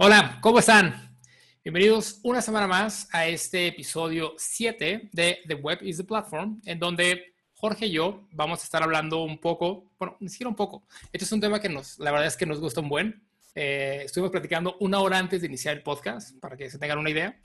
Hola, ¿cómo están? Bienvenidos una semana más a este episodio 7 de The Web is the Platform, en donde Jorge y yo vamos a estar hablando un poco, bueno, ni siquiera un poco. Este es un tema que nos, la verdad es que nos gusta un buen. Eh, estuvimos platicando una hora antes de iniciar el podcast, para que se tengan una idea,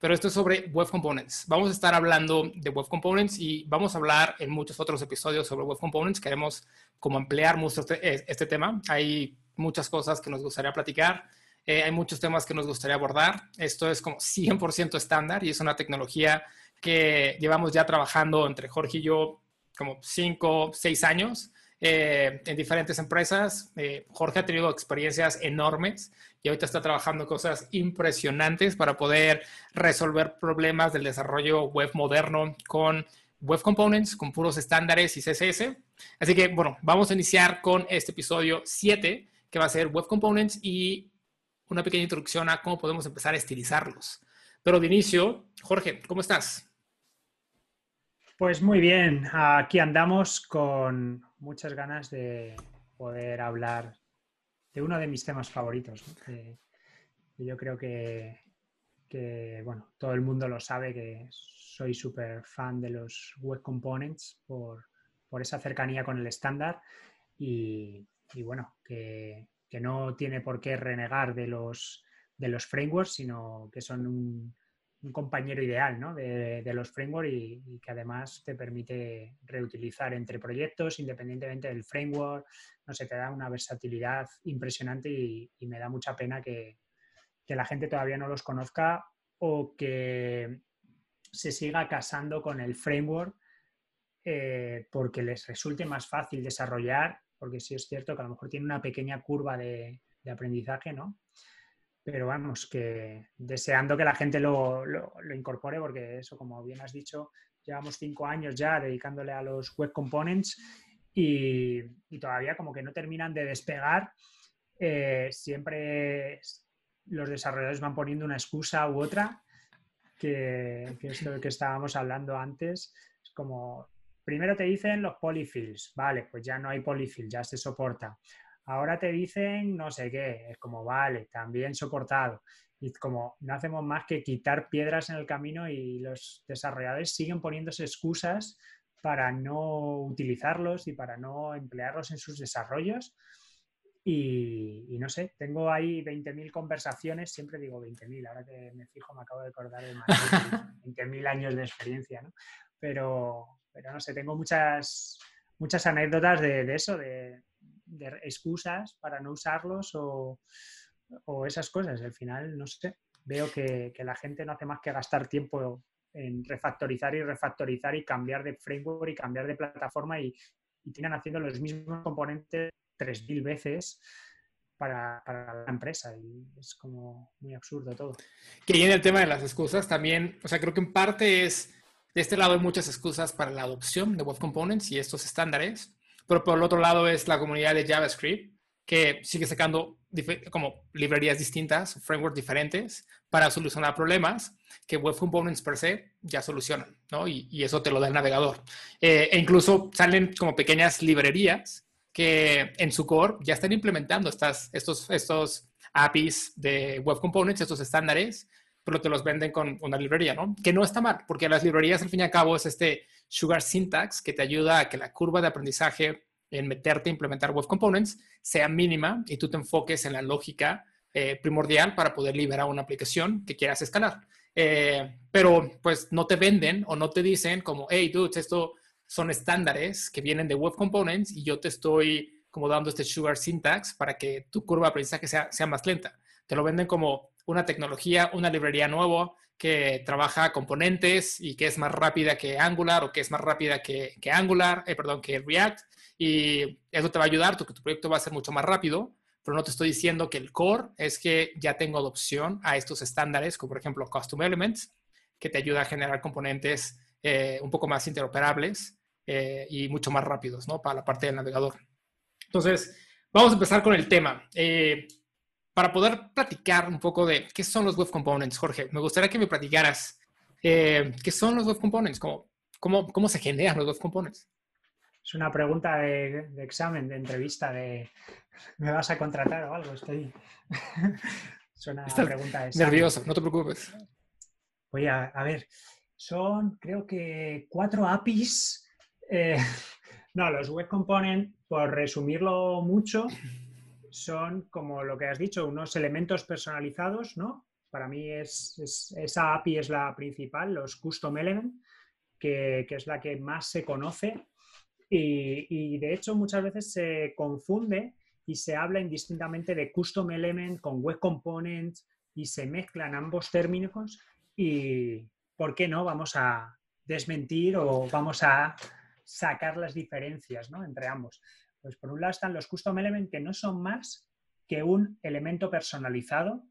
pero esto es sobre Web Components. Vamos a estar hablando de Web Components y vamos a hablar en muchos otros episodios sobre Web Components. Queremos como ampliar mucho este, este tema. Hay muchas cosas que nos gustaría platicar. Eh, hay muchos temas que nos gustaría abordar. Esto es como 100% estándar y es una tecnología que llevamos ya trabajando entre Jorge y yo como 5, 6 años eh, en diferentes empresas. Eh, Jorge ha tenido experiencias enormes y ahorita está trabajando cosas impresionantes para poder resolver problemas del desarrollo web moderno con Web Components, con puros estándares y CSS. Así que, bueno, vamos a iniciar con este episodio 7 que va a ser Web Components y una pequeña introducción a cómo podemos empezar a estilizarlos. Pero de inicio, Jorge, ¿cómo estás? Pues muy bien, aquí andamos con muchas ganas de poder hablar de uno de mis temas favoritos. yo creo que, bueno, todo el mundo lo sabe que soy súper fan de los web components por, por esa cercanía con el estándar y, y bueno, que, no tiene por qué renegar de los, de los frameworks, sino que son un, compañero ideal ¿no? de, los frameworks y, que además te permite reutilizar entre proyectos independientemente del framework. No sé, te da una versatilidad impresionante y, me da mucha pena que, la gente todavía no los conozca o que se siga casando con el framework eh, porque les resulte más fácil desarrollar porque sí es cierto que a lo mejor tiene una pequeña curva de, aprendizaje, ¿no? Pero vamos, que deseando que la gente lo, incorpore, porque eso, como bien has dicho, llevamos cinco años ya dedicándole a los web components y, todavía como que no terminan de despegar. Eh, siempre los desarrolladores van poniendo una excusa u otra, que, que es lo que estábamos hablando antes. Es como, primero te dicen los polyfills, vale, pues ya no hay polyfill, ya se soporta. Ahora te dicen no sé qué, es como, vale, también soportado. Y como no hacemos más que quitar piedras en el camino y los desarrolladores siguen poniéndose excusas para no utilizarlos y para no emplearlos en sus desarrollos. Y, no sé, tengo ahí 20.000 conversaciones, siempre digo 20.000, ahora que me fijo me acabo de acordar de más 20.000 años de experiencia, ¿no? Pero, pero no sé, tengo muchas, muchas anécdotas de, eso, de, excusas para no usarlos o, esas cosas. Al final, no sé, veo que, la gente no hace más que gastar tiempo en refactorizar y refactorizar y cambiar de framework y cambiar de plataforma y, y tienen haciendo los mismos componentes 3.000 veces para, la empresa y es como muy absurdo todo. Que en el tema de las excusas también, o sea, creo que en parte es de este lado hay muchas excusas para la adopción de Web Components y estos estándares, pero por el otro lado es la comunidad de JavaScript que sigue sacando como librerías distintas, frameworks diferentes para solucionar problemas que Web Components per se ya solucionan, ¿no? Y, eso te lo da el navegador. Eh, e incluso salen como pequeñas librerías que en su core ya están implementando estas, estos, estos APIs de Web Components, estos estándares, pero te los venden con una librería, ¿no? Que no está mal, porque las librerías al fin y al cabo es este Sugar Syntax que te ayuda a que la curva de aprendizaje en meterte a implementar web components sea mínima y tú te enfoques en la lógica eh, primordial para poder liberar una aplicación que quieras escalar. Eh, pero pues no te venden o no te dicen como, hey, dudes, esto son estándares que vienen de web components y yo te estoy como dando este sugar syntax para que tu curva de aprendizaje sea, sea más lenta. Te lo venden como una tecnología, una librería nueva que trabaja componentes y que es más rápida que Angular o que es más rápida que, Angular, eh, perdón, que React. Y eso te va a ayudar, que tu proyecto va a ser mucho más rápido, pero no te estoy diciendo que el core es que ya tengo adopción a estos estándares, como por ejemplo Custom Elements, que te ayuda a generar componentes eh, un poco más interoperables eh, y mucho más rápidos, ¿no? Para la parte del navegador. Entonces, vamos a empezar con el tema para poder platicar un poco de qué son los Web Components, Jorge, me gustaría que me platicaras eh, qué son los Web Components, cómo, cómo, cómo se generan los Web Components. Es una pregunta de, examen, de entrevista, de ¿me vas a contratar o algo? Estoy... Suena a pregunta de Nervioso, no te preocupes. Voy a, a ver, son creo que cuatro APIs. Eh, no, los Web Component, por resumirlo mucho, son como lo que has dicho, unos elementos personalizados, ¿no? Para mí es, esa API es la principal, los Custom Element, que, es la que más se conoce y, de hecho muchas veces se confunde y se habla indistintamente de Custom Element con Web Component y se mezclan ambos términos y ¿por qué no? Vamos a desmentir o vamos a sacar las diferencias entre ambos. Pues por un lado están los custom elements que no son más que un elemento personalizado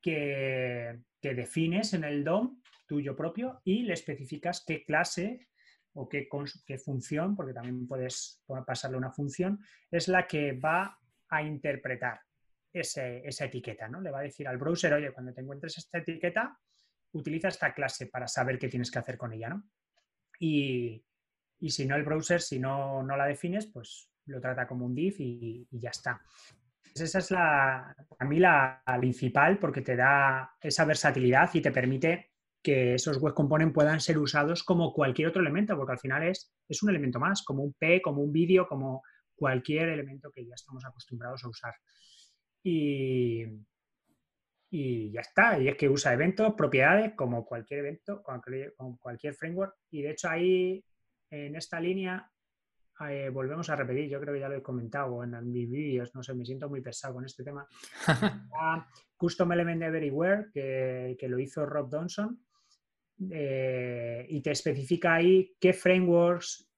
que, defines en el DOM tuyo propio y le especificas qué clase o qué, qué, función, porque también puedes pasarle una función, es la que va a interpretar esa etiqueta. ¿no? Le va a decir al browser, oye, cuando te encuentres esta etiqueta, utiliza esta clase para saber qué tienes que hacer con ella. ¿no? Y, y si no el browser, si no, no la defines, pues lo trata como un div y, ya está. Esa es la, a mí la, principal porque te da esa versatilidad y te permite que esos web components puedan ser usados como cualquier otro elemento, porque al final es, es un elemento más, como un P, como un vídeo, como cualquier elemento que ya estamos acostumbrados a usar. Y, y ya está. Y es que usa eventos, propiedades, como cualquier evento, como cualquier framework. Y de hecho ahí en esta línea eh, volvemos a repetir, yo creo que ya lo he comentado en, mis vídeos, no sé, me siento muy pesado con este tema. Custom Element Everywhere, que, que, lo hizo Rob Donson, eh, y te especifica ahí qué frameworks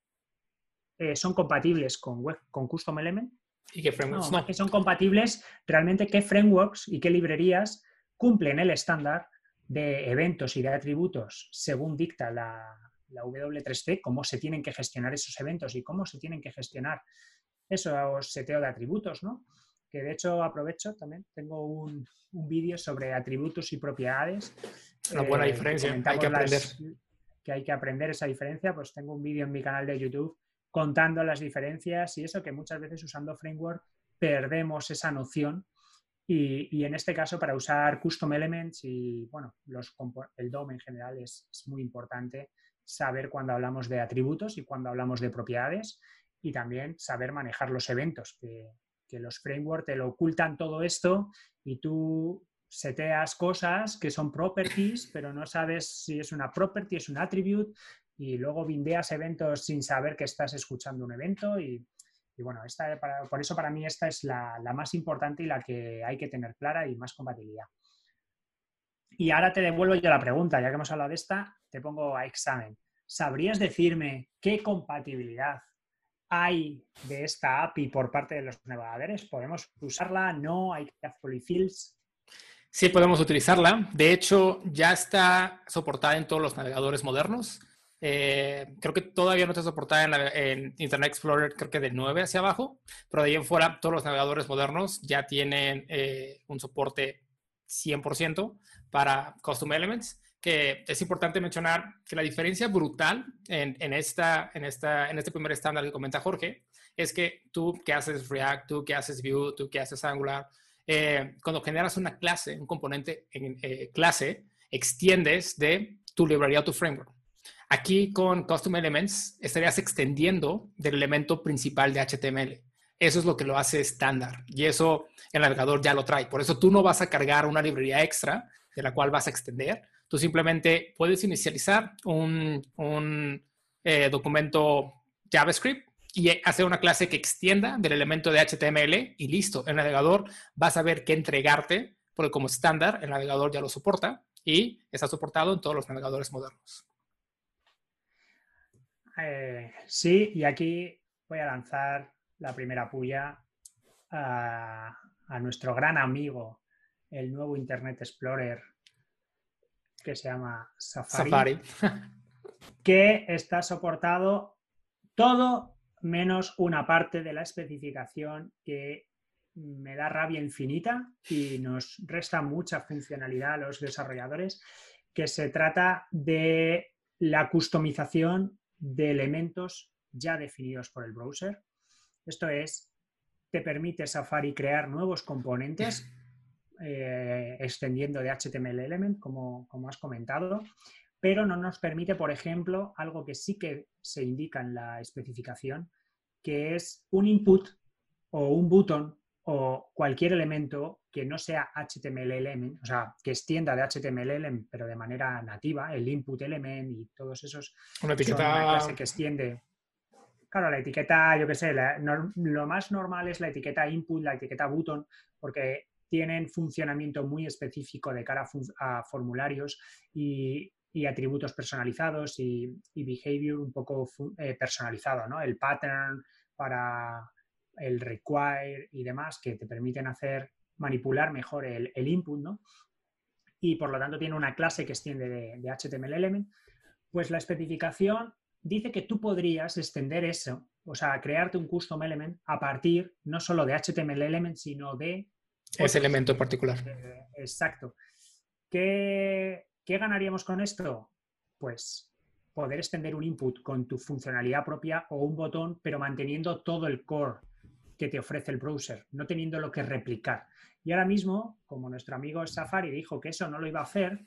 eh, son compatibles con, web, con Custom Element. Y qué frameworks no. Que son compatibles realmente qué frameworks y qué librerías cumplen el estándar de eventos y de atributos según dicta la, la W3C, cómo se tienen que gestionar esos eventos y cómo se tienen que gestionar esos seteo de atributos, ¿no? Que de hecho aprovecho también, tengo un, vídeo sobre atributos y propiedades. Una buena eh, diferencia, hay que aprender. que hay que aprender esa diferencia, pues tengo un vídeo en mi canal de YouTube contando las diferencias y eso que muchas veces usando framework perdemos esa noción y, en este caso, para usar custom elements y bueno, los, el DOM en general es, es, muy importante saber cuando hablamos de atributos y cuando hablamos de propiedades y también saber manejar los eventos, que, los frameworks te lo ocultan todo esto y tú seteas cosas que son properties, pero no sabes si es una property, es un attribute, y luego bindeas eventos sin saber que estás escuchando un evento. Y, bueno, esta, por eso para mí esta es la, la, más importante y la que hay que tener clara y más compatibilidad. Y ahora te devuelvo yo la pregunta, ya que hemos hablado de esta, te pongo a examen. ¿Sabrías decirme qué compatibilidad hay de esta API por parte de los navegadores? ¿Podemos usarla? ¿No? ¿Hay que hacer polyfills? Sí, podemos utilizarla. De hecho, ya está soportada en todos los navegadores modernos. Eh, creo que todavía no está soportada en, Internet Explorer, creo que de 9 hacia abajo, pero de ahí en fuera todos los navegadores modernos ya tienen eh, un soporte 100% para Custom Elements que es importante mencionar que la diferencia brutal en, esta, en, esta, en este primer estándar que comenta Jorge es que tú que haces React, tú que haces Vue, tú que haces Angular, eh, cuando generas una clase, un componente en eh, clase, extiendes de tu librería o tu framework. Aquí con Custom Elements estarías extendiendo del elemento principal de HTML. Eso es lo que lo hace estándar y eso el navegador ya lo trae. Por eso tú no vas a cargar una librería extra de la cual vas a extender, Tú simplemente puedes inicializar un, eh, documento JavaScript y hacer una clase que extienda del elemento de HTML y listo. El navegador va a saber qué entregarte, porque como estándar el navegador ya lo soporta y está soportado en todos los navegadores modernos. Eh, sí, y aquí voy a lanzar la primera puya a, a nuestro gran amigo, el nuevo Internet Explorer que se llama Safari, que está soportado todo menos una parte de la especificación que me da rabia infinita y nos resta mucha funcionalidad a los desarrolladores, que se trata de la customización de elementos ya definidos por el browser. Esto es, te permite Safari crear nuevos componentes eh, extendiendo de HTML Element, como, como has comentado, pero no nos permite, por ejemplo, algo que sí que se indica en la especificación, que es un input o un button o cualquier elemento que no sea HTML element, o sea, que extienda de HTML element, pero de manera nativa, el input element y todos esos. Una etiqueta. que extiende. Claro, la etiqueta, yo qué sé, lo más normal es la etiqueta input, la etiqueta button, porque tienen funcionamiento muy específico de cara a, formularios y, atributos personalizados y, behavior un poco eh, personalizado, ¿no? El pattern para el require y demás que te permiten hacer manipular mejor el, input, ¿no? Y por lo tanto tiene una clase que extiende de, HTML element, pues la especificación dice que tú podrías extender eso, o sea, crearte un custom element a partir no solo de HTML element, sino de... Ese elemento en particular. Eh, exacto. ¿Qué, ¿Qué ganaríamos con esto? Pues poder extender un input con tu funcionalidad propia o un botón, pero manteniendo todo el core que te ofrece el browser, no teniendo lo que replicar. Y ahora mismo, como nuestro amigo Safari dijo que eso no lo iba a hacer,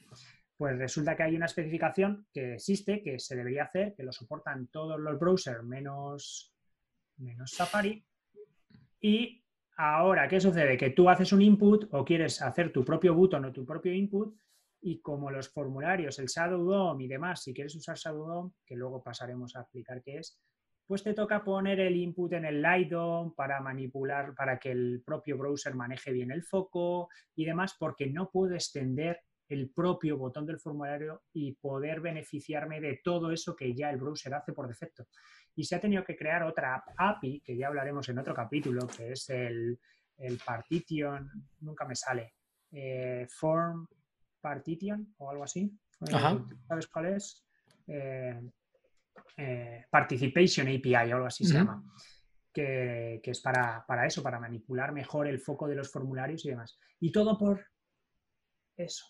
pues resulta que hay una especificación que existe, que se debería hacer, que lo soportan todos los browsers menos, menos Safari. Y ahora, ¿qué sucede? Que tú haces un input o quieres hacer tu propio button o tu propio input y como los formularios, el Shadow DOM y demás, si quieres usar Shadow DOM, que luego pasaremos a explicar qué es, pues te toca poner el input en el Lighton para manipular, para que el propio browser maneje bien el foco y demás, porque no puedo extender el propio botón del formulario y poder beneficiarme de todo eso que ya el browser hace por defecto. Y se ha tenido que crear otra API, que ya hablaremos en otro capítulo, que es el, partition, nunca me sale, eh, form partition o algo así. ¿Sabes cuál es? Eh, eh, Participation API o algo así se llama, que, es para, eso, para manipular mejor el foco de los formularios y demás. Y todo por eso.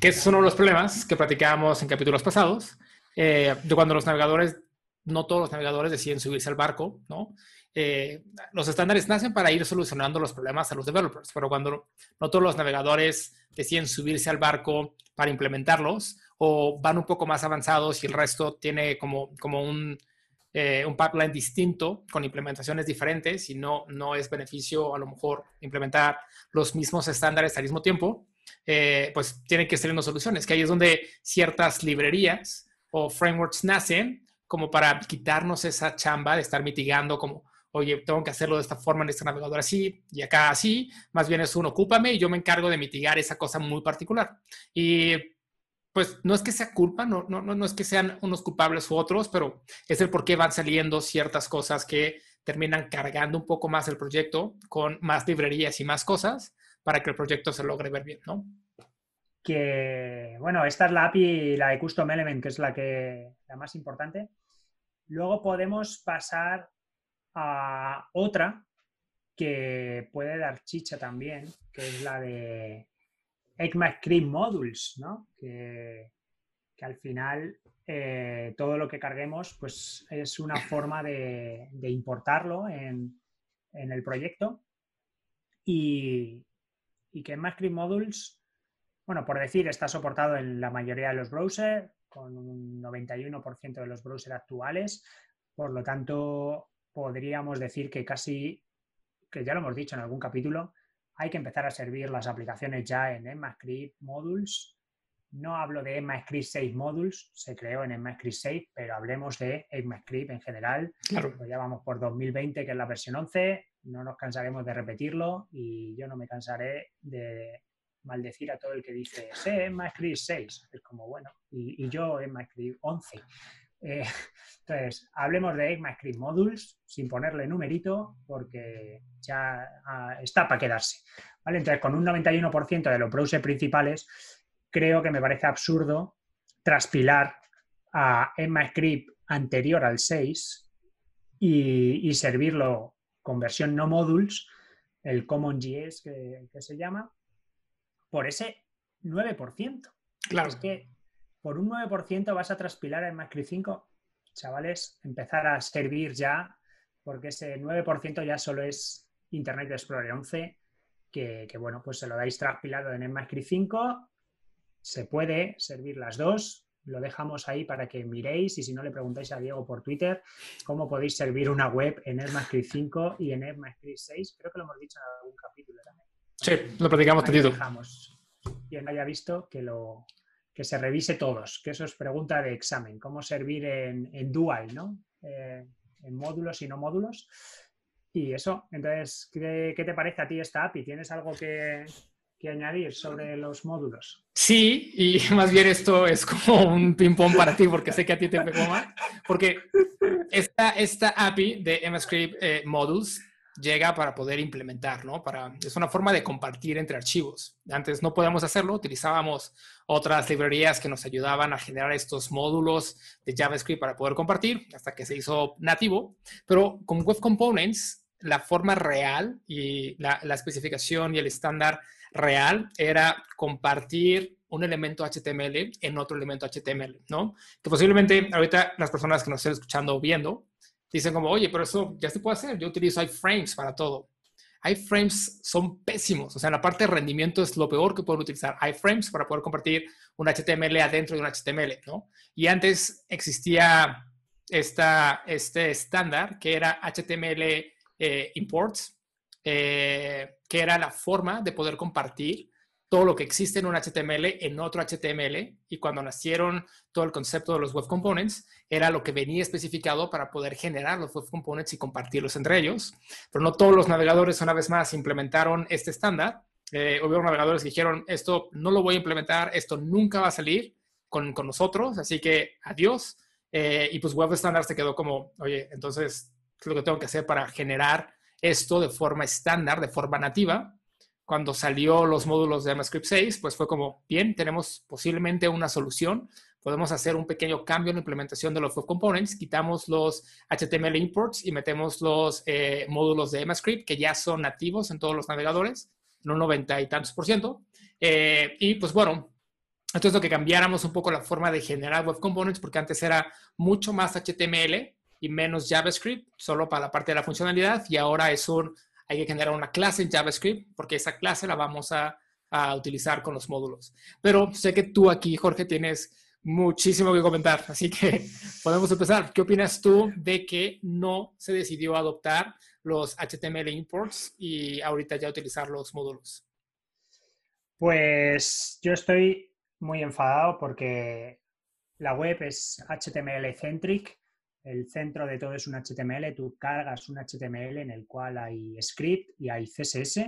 Que son uno de los problemas que platicábamos en capítulos pasados, eh, de cuando los navegadores, no todos los navegadores deciden subirse al barco, ¿no? Eh, los estándares nacen para ir solucionando los problemas a los developers, pero cuando no todos los navegadores deciden subirse al barco para implementarlos o van un poco más avanzados y el resto tiene como, como un, eh, un pipeline distinto con implementaciones diferentes y no, no es beneficio a lo mejor implementar los mismos estándares al mismo tiempo, eh, pues tienen que ser unas soluciones, que ahí es donde ciertas librerías o frameworks nacen como para quitarnos esa chamba de estar mitigando como oye, tengo que hacerlo de esta forma en este navegador así y acá así, más bien es un ocúpame y yo me encargo de mitigar esa cosa muy particular. Y pues no es que sea culpa, no, no, no es que sean unos culpables u otros, pero es el por qué van saliendo ciertas cosas que terminan cargando un poco más el proyecto con más librerías y más cosas para que el proyecto se logre ver bien, ¿no? Que, bueno, esta es la API, la de Custom Element, que es la, que, la más importante. Luego podemos pasar a otra que puede dar chicha también, que es la de ECMAScript Modules, ¿no? que, al final eh, todo lo que carguemos pues, es una forma de, importarlo en, el proyecto y, y que ECMAScript Modules, bueno, por decir, está soportado en la mayoría de los browsers, con un 91% de los browsers actuales, por lo tanto podríamos decir que casi, que ya lo hemos dicho en algún capítulo, hay que empezar a servir las aplicaciones ya en ECMAScript Modules. No hablo de ECMAScript 6 Modules, se creó en ECMAScript 6, pero hablemos de ECMAScript en general. Claro. Pues ya vamos por 2020, que es la versión 11, no nos cansaremos de repetirlo y yo no me cansaré de maldecir a todo el que dice, sé ECMAScript 6. Es como, bueno, y, yo ECMAScript 11. Eh, entonces, hablemos de ECMAScript Modules sin ponerle numerito porque ya ah, está para quedarse. ¿vale? Entonces, con un 91% de los browsers principales, creo que me parece absurdo traspilar a ECMAScript anterior al 6 y, servirlo con versión no modules, el CommonJS que, que se llama, por ese 9%. Claro. Es que por un 9% vas a transpilar en MacRi 5. Chavales, empezar a servir ya, porque ese 9% ya solo es Internet Explorer 11 que, bueno, pues se lo dais transpilado en ECMAScript 5. Se puede servir las dos. Lo dejamos ahí para que miréis y si no le preguntáis a Diego por Twitter cómo podéis servir una web en ECMAScript 5 y en ECMAScript 6. Creo que lo hemos dicho en algún capítulo también. Sí, lo platicamos dejamos. Quien haya visto que lo que se revise todos, que eso es pregunta de examen, cómo servir en, dual, ¿no? Eh, en módulos y no módulos. Y eso, entonces, ¿qué, te parece a ti esta API? ¿Tienes algo que, añadir sobre los módulos? Sí, y más bien esto es como un ping-pong para ti, porque sé que a ti te pegó más. Porque esta, esta API de MScript eh, Modules llega para poder implementar, ¿no? Para, es una forma de compartir entre archivos. Antes no podíamos hacerlo, utilizábamos otras librerías que nos ayudaban a generar estos módulos de JavaScript para poder compartir, hasta que se hizo nativo. Pero con Web Components, la forma real y la, la especificación y el estándar real era compartir un elemento HTML en otro elemento HTML, ¿no? Que posiblemente ahorita las personas que nos estén escuchando o viendo dicen como, oye, pero eso ya se puede hacer. Yo utilizo iframes para todo. iframes son pésimos. O sea, la parte de rendimiento es lo peor que pueden utilizar iframes para poder compartir un HTML adentro de un HTML, ¿no? Y antes existía esta, este estándar que era HTML eh, imports, eh, que era la forma de poder compartir todo lo que existe en un HTML en otro HTML y cuando nacieron todo el concepto de los web components era lo que venía especificado para poder generar los web components y compartirlos entre ellos. Pero no todos los navegadores una vez más implementaron este estándar. Eh, hubo navegadores que dijeron, esto no lo voy a implementar, esto nunca va a salir con, con nosotros, así que adiós. Eh, y pues Web Standard se quedó como, oye, entonces, ¿qué es lo que tengo que hacer para generar esto de forma estándar, de forma nativa? Cuando salió los módulos de JavaScript 6, pues fue como, bien, tenemos posiblemente una solución, podemos hacer un pequeño cambio en la implementación de los web components, quitamos los HTML imports y metemos los eh, módulos de JavaScript que ya son nativos en todos los navegadores, en un 90 y tantos por ciento. Eh, y pues bueno, esto es lo que cambiáramos un poco la forma de generar web components, porque antes era mucho más HTML y menos JavaScript, solo para la parte de la funcionalidad, y ahora es un hay que generar una clase en JavaScript porque esa clase la vamos a, utilizar con los módulos. Pero sé que tú aquí, Jorge, tienes muchísimo que comentar, así que podemos empezar. ¿Qué opinas tú de que no se decidió adoptar los HTML imports y ahorita ya utilizar los módulos? Pues yo estoy muy enfadado porque la web es HTML centric el centro de todo es un HTML, tú cargas un HTML en el cual hay script y hay CSS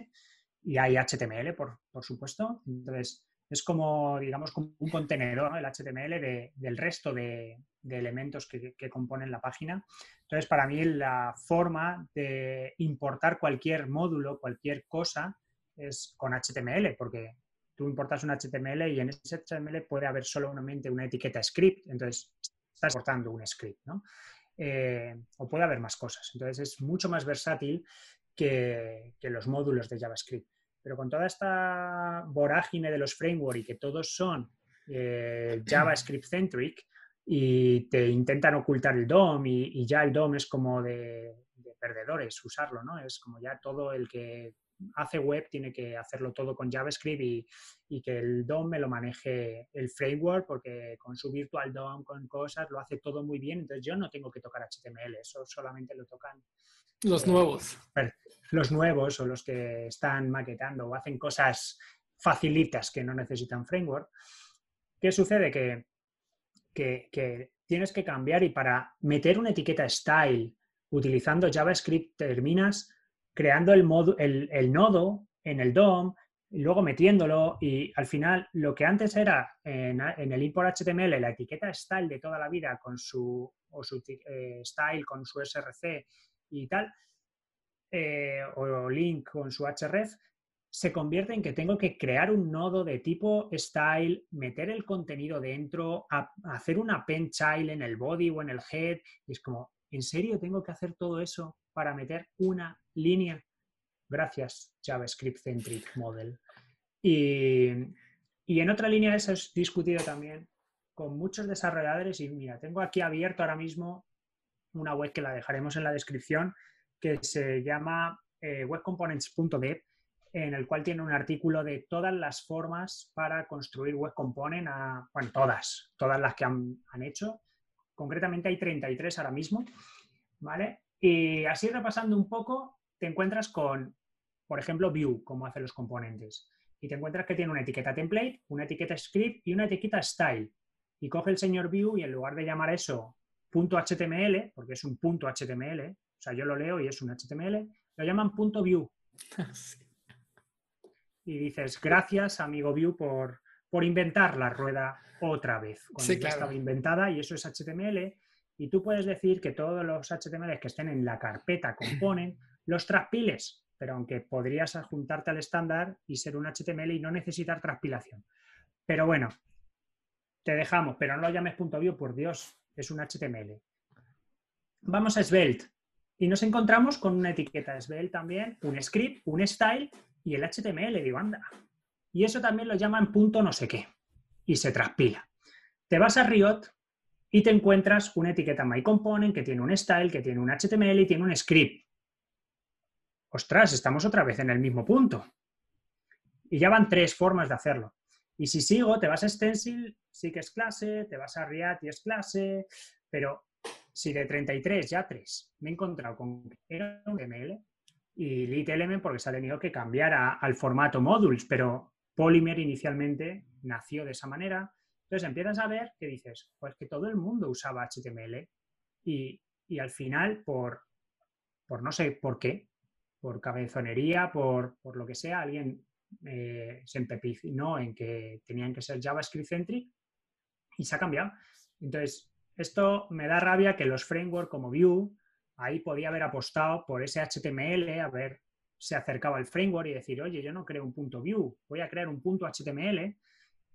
y hay HTML, por, supuesto. Entonces, es como, digamos, como un contenedor, el HTML, del resto de, elementos que, componen la página. Entonces, para mí, la forma de importar cualquier módulo, cualquier cosa, es con HTML, porque tú importas un HTML y en ese HTML puede haber solamente una etiqueta script. Entonces, estás exportando un script, ¿no? Eh, o puede haber más cosas. Entonces es mucho más versátil que, los módulos de JavaScript. Pero con toda esta vorágine de los frameworks y que todos son eh, JavaScript centric y te intentan ocultar el DOM y, ya el DOM es como de, de, perdedores usarlo, ¿no? Es como ya todo el que hace web tiene que hacerlo todo con JavaScript y, que el DOM me lo maneje el framework, porque con su Virtual DOM, con cosas, lo hace todo muy bien. Entonces yo no tengo que tocar HTML, eso solamente lo tocan los nuevos. Los nuevos o los que están maquetando o hacen cosas facilitas que no necesitan framework. ¿Qué sucede? Que, que, que tienes que cambiar y para meter una etiqueta style utilizando JavaScript terminas creando el, el, nodo en el DOM, y luego metiéndolo y al final lo que antes era en, el import HTML la etiqueta style de toda la vida con su, eh, style con su src y tal, eh, o link con su href, se convierte en que tengo que crear un nodo de tipo style, meter el contenido dentro, hacer una append child en el body o en el head, y es como, ¿en serio tengo que hacer todo eso para meter una línea. Gracias, JavaScript Centric Model. Y, en otra línea eso es discutido también con muchos desarrolladores y mira, tengo aquí abierto ahora mismo una web que la dejaremos en la descripción que se llama eh, webcomponents.dev en el cual tiene un artículo de todas las formas para construir web component, bueno, todas, todas las que han, han hecho. Concretamente hay 33 ahora mismo, ¿vale? Y así repasando un poco, te encuentras con, por ejemplo, Vue, como hace los componentes. Y te encuentras que tiene una etiqueta template, una etiqueta script y una etiqueta style. Y coge el señor Vue y en lugar de llamar eso punto .html, porque es un punto .html, o sea, yo lo leo y es un HTML, lo llaman punto .view. Y dices, gracias, amigo Vue, por, por inventar la rueda otra vez. Cuando ya estaba inventada y eso es HTML. Y tú puedes decir que todos los HTML que estén en la carpeta componen los transpiles, pero aunque podrías adjuntarte al estándar y ser un HTML y no necesitar transpilación. Pero bueno, te dejamos, pero no lo llames punto .view, por Dios, es un HTML. Vamos a Svelte y nos encontramos con una etiqueta Svelte también, un script, un style y el HTML. Digo, anda. Y eso también lo llaman punto no sé qué y se transpila. Te vas a Riot y te encuentras una etiqueta MyComponent que tiene un style, que tiene un HTML y tiene un script. Ostras, estamos otra vez en el mismo punto. Y ya van tres formas de hacerlo. Y si sigo, te vas a Stencil, sí que es clase, te vas a React y es clase, pero si de 33 ya 3 me he encontrado con era y Lit Element porque se ha tenido que cambiar al formato modules, pero Polymer inicialmente nació de esa manera. Entonces empiezas a ver que dices, pues que todo el mundo usaba HTML y, al final, por, por no sé por qué, por cabezonería, por, por lo que sea, alguien eh, se empecinó en que tenían que ser JavaScript-centric y se ha cambiado. Entonces, esto me da rabia que los frameworks como Vue, ahí podía haber apostado por ese HTML, haber se acercaba al framework y decir, oye, yo no creo un punto Vue, voy a crear un punto HTML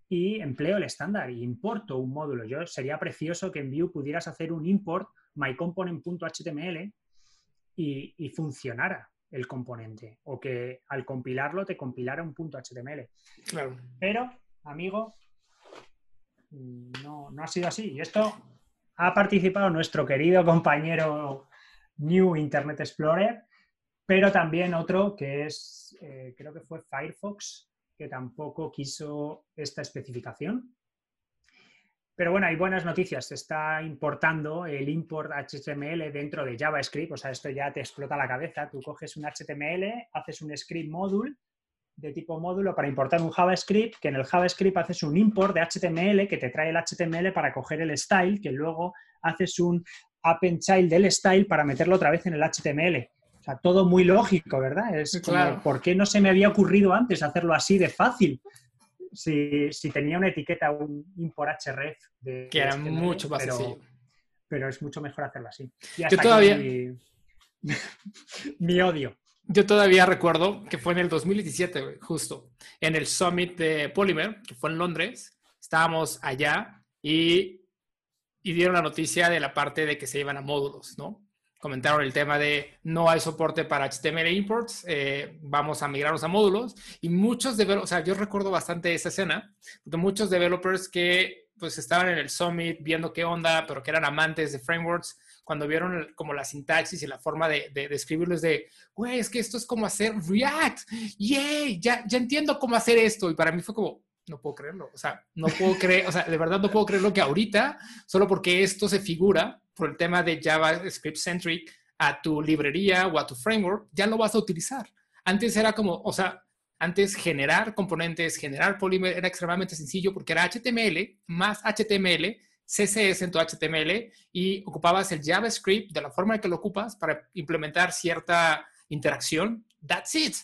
y empleo el estándar y importo un módulo. Yo sería precioso que en Vue pudieras hacer un import mycomponent.html y, y funcionara el componente o que al compilarlo te compilara un punto HTML. Claro. Pero, amigo, no, no ha sido así. Y esto ha participado nuestro querido compañero New Internet Explorer, pero también otro que es, eh, creo que fue Firefox, que tampoco quiso esta especificación. Pero bueno, hay buenas noticias. Se está importando el import HTML dentro de JavaScript. O sea, esto ya te explota la cabeza. Tú coges un HTML, haces un script module de tipo módulo para importar un JavaScript, que en el JavaScript haces un import de HTML que te trae el HTML para coger el style, que luego haces un append child del style para meterlo otra vez en el HTML. Sea, todo muy lógico, ¿verdad? Es claro. ¿por qué no se me había ocurrido antes hacerlo así de fácil? si, tenía una etiqueta, un import href. De, que era mucho más pero, Pero es mucho mejor hacerlo así. Yo todavía... Mi, odio. Yo todavía recuerdo que fue en el 2017, justo, en el Summit de Polymer, que fue en Londres. Estábamos allá y, y dieron la noticia de la parte de que se iban a módulos, ¿no? Comentaron el tema de no hay soporte para HTML imports, eh, vamos a migrarnos a módulos. Y muchos developers, o sea, yo recuerdo bastante esa escena, de muchos developers que pues estaban en el summit viendo qué onda, pero que eran amantes de frameworks, cuando vieron como la sintaxis y la forma de, de, escribirlo de, güey, es que esto es como hacer React, yay, ya, ya entiendo cómo hacer esto. Y para mí fue como, no puedo creerlo, o sea, no puedo creer, o sea, de verdad no puedo creerlo que ahorita, solo porque esto se figura por el tema de JavaScript centric a tu librería o a tu framework, ya lo vas a utilizar. Antes era como, o sea, antes generar componentes, generar Polymer era extremadamente sencillo porque era HTML más HTML, CSS en tu HTML y ocupabas el JavaScript de la forma en que lo ocupas para implementar cierta interacción. That's it.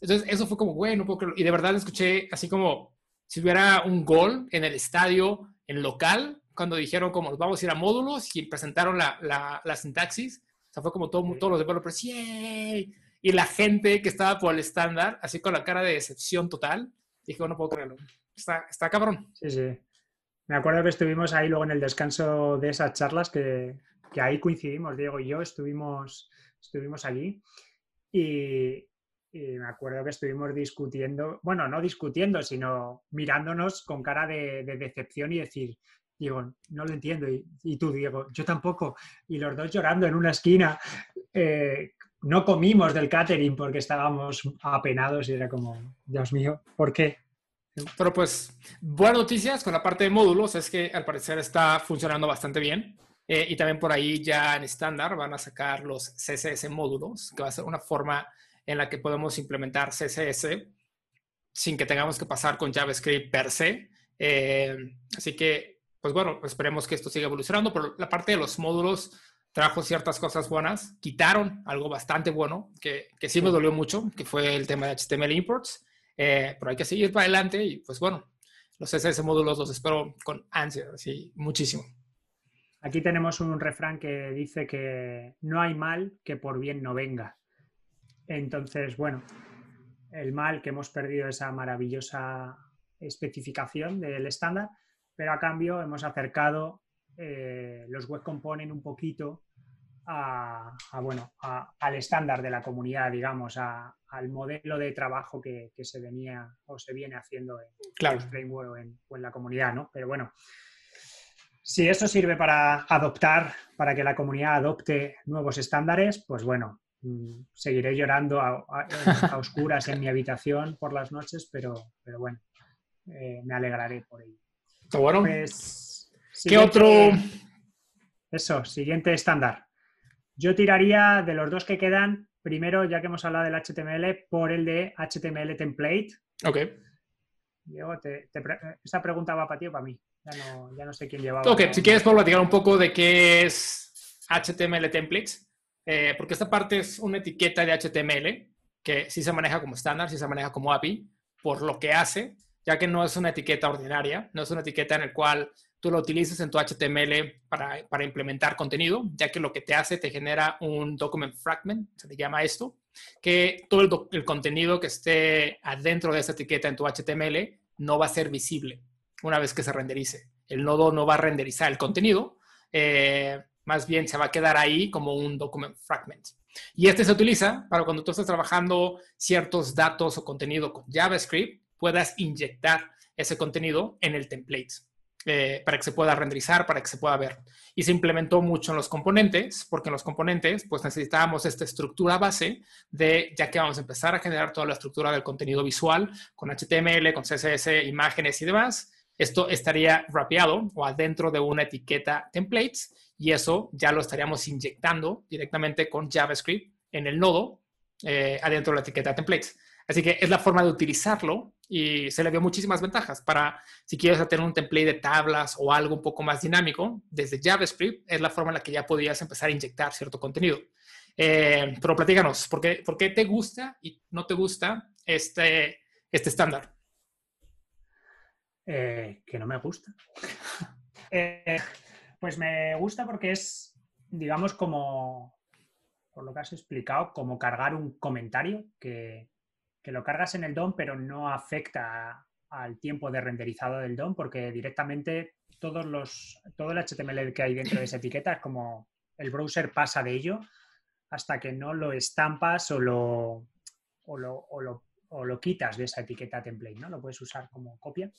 Entonces, eso fue como, güey, no puedo creerlo. Y de verdad escuché así como si hubiera un gol en el estadio, en local, cuando dijeron como vamos a ir a módulos y presentaron la, la, sintaxis. O sea, fue como todo, todos los developers, ¡yay! Y la gente que estaba por el estándar, así con la cara de decepción total, dije, no puedo creerlo. Está, está cabrón. Sí, sí. Me acuerdo que estuvimos ahí luego en el descanso de esas charlas, que, que ahí coincidimos, Diego y yo, estuvimos, estuvimos allí. Y, y me acuerdo que estuvimos discutiendo, bueno, no discutiendo, sino mirándonos con cara de, de decepción y decir, Diego, no lo entiendo. Y, tú, Diego, yo tampoco. Y los dos llorando en una esquina, eh, no comimos del catering porque estábamos apenados y era como, Dios mío, ¿por qué? Pero pues, buenas noticias con la parte de módulos es que al parecer está funcionando bastante bien. Eh, y también por ahí ya en estándar van a sacar los CSS módulos, que va a ser una forma en la que podemos implementar CSS sin que tengamos que pasar con JavaScript per se. Eh, así que, pues bueno, esperemos que esto siga evolucionando. Pero la parte de los módulos trajo ciertas cosas buenas, quitaron algo bastante bueno, que, que sí me dolió mucho, que fue el tema de HTML imports. Eh, pero hay que seguir para adelante y pues bueno, los CSS módulos los espero con ansia, así muchísimo. Aquí tenemos un refrán que dice que no hay mal que por bien no venga. Entonces, bueno, el mal que hemos perdido esa maravillosa especificación del estándar, pero a cambio hemos acercado eh, los web components un poquito a, bueno, al estándar de la comunidad, digamos, al modelo de trabajo que, se venía o se viene haciendo en claro. el framework o en, o en la comunidad, ¿no? Pero bueno, si eso sirve para adoptar, para que la comunidad adopte nuevos estándares, pues bueno, seguiré llorando a, oscuras en mi habitación por las noches, pero, pero bueno, eh, me alegraré por ello. Bueno, pues, ¿qué otro? Eso, siguiente estándar. Yo tiraría de los dos que quedan, primero, ya que hemos hablado del HTML, por el de HTML template. Ok. Diego, esta pregunta va para ti o para mí. Ya no, sé quién llevaba. Ok, si quieres puedo platicar un poco de qué es HTML templates, eh, porque esta parte es una etiqueta de HTML que sí se maneja como estándar, sí se maneja como API, por lo que hace, ya que no es una etiqueta ordinaria, no es una etiqueta en la cual tú lo utilizas en tu HTML para, implementar contenido, ya que lo que te hace te genera un document fragment, se le llama esto, que todo el, el contenido que esté adentro de esa etiqueta en tu HTML no va a ser visible una vez que se renderice. El nodo no va a renderizar el contenido, eh, más bien se va a quedar ahí como un document fragment. Y este se utiliza para cuando tú estás trabajando ciertos datos o contenido con JavaScript, puedas inyectar ese contenido en el template eh, para que se pueda renderizar, para que se pueda ver. Y se implementó mucho en los componentes, porque en los componentes pues necesitábamos esta estructura base de, ya que vamos a empezar a generar toda la estructura del contenido visual con HTML, con CSS, imágenes y demás, esto estaría rapeado o adentro de una etiqueta templates y eso ya lo estaríamos inyectando directamente con JavaScript en el nodo eh, adentro de la etiqueta templates. Así que es la forma de utilizarlo y se le vio muchísimas ventajas para si quieres tener un template de tablas o algo un poco más dinámico, desde JavaScript es la forma en la que ya podías empezar a inyectar cierto contenido. Eh, pero platícanos, ¿por qué, ¿por qué te gusta y no te gusta este, este estándar? Eh, que no me gusta. pues me gusta porque es, digamos, como, por lo que has explicado, como cargar un comentario que, lo cargas en el DOM, pero no afecta al tiempo de renderizado del DOM, porque directamente todos los, todo el HTML que hay dentro de esa etiqueta es como el browser pasa de ello hasta que no lo estampas o lo, o lo, o lo, o lo quitas de esa etiqueta template, ¿no? Lo puedes usar como copia.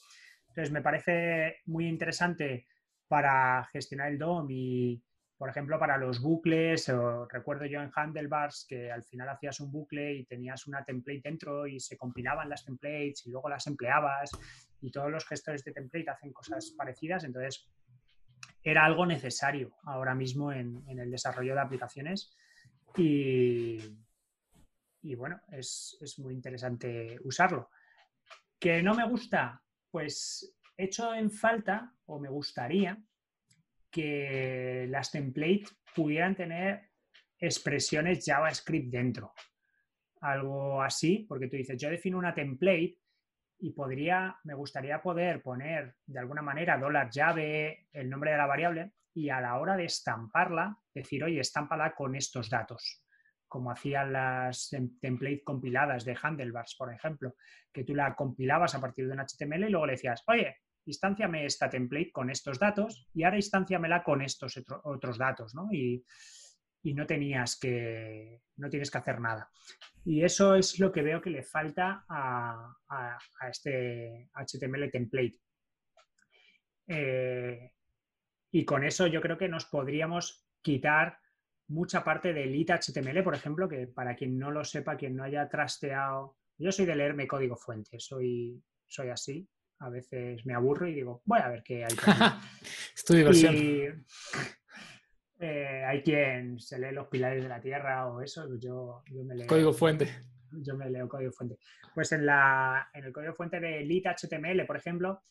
Entonces, me parece muy interesante para gestionar el DOM y, por ejemplo, para los bucles, recuerdo yo en Handlebars que al final hacías un bucle y tenías una template dentro y se compilaban las templates y luego las empleabas y todos los gestores de template hacen cosas parecidas, entonces era algo necesario ahora mismo en, el desarrollo de aplicaciones y, bueno, es, es muy interesante usarlo. ¿Que no me gusta? pues hecho en falta o me gustaría que las templates pudieran tener expresiones JavaScript dentro. Algo así, porque tú dices, yo defino una template y podría, me gustaría poder poner de alguna manera dólar llave, el nombre de la variable, y a la hora de estamparla, decir, oye, estámpala con estos datos como hacían las templates compiladas de Handlebars, por ejemplo, que tú la compilabas a partir de un HTML y luego le decías, oye, instánciame esta template con estos datos y ahora instánciamela con estos otros datos, ¿no? Y, no tenías que, no tienes que hacer nada. Y eso es lo que veo que le falta a, este HTML template. Eh, y con eso yo creo que nos podríamos quitar mucha parte del lit HTML, por ejemplo, que para quien no lo sepa, quien no haya trasteado, yo soy de leerme código fuente, soy, soy así. A veces me aburro y digo, voy a ver qué hay. es tu diversión. Eh, hay quien se lee los pilares de la tierra o eso, yo, me leo. Código fuente. Yo me leo código fuente. Pues en, la, en el código fuente de lit HTML, por ejemplo,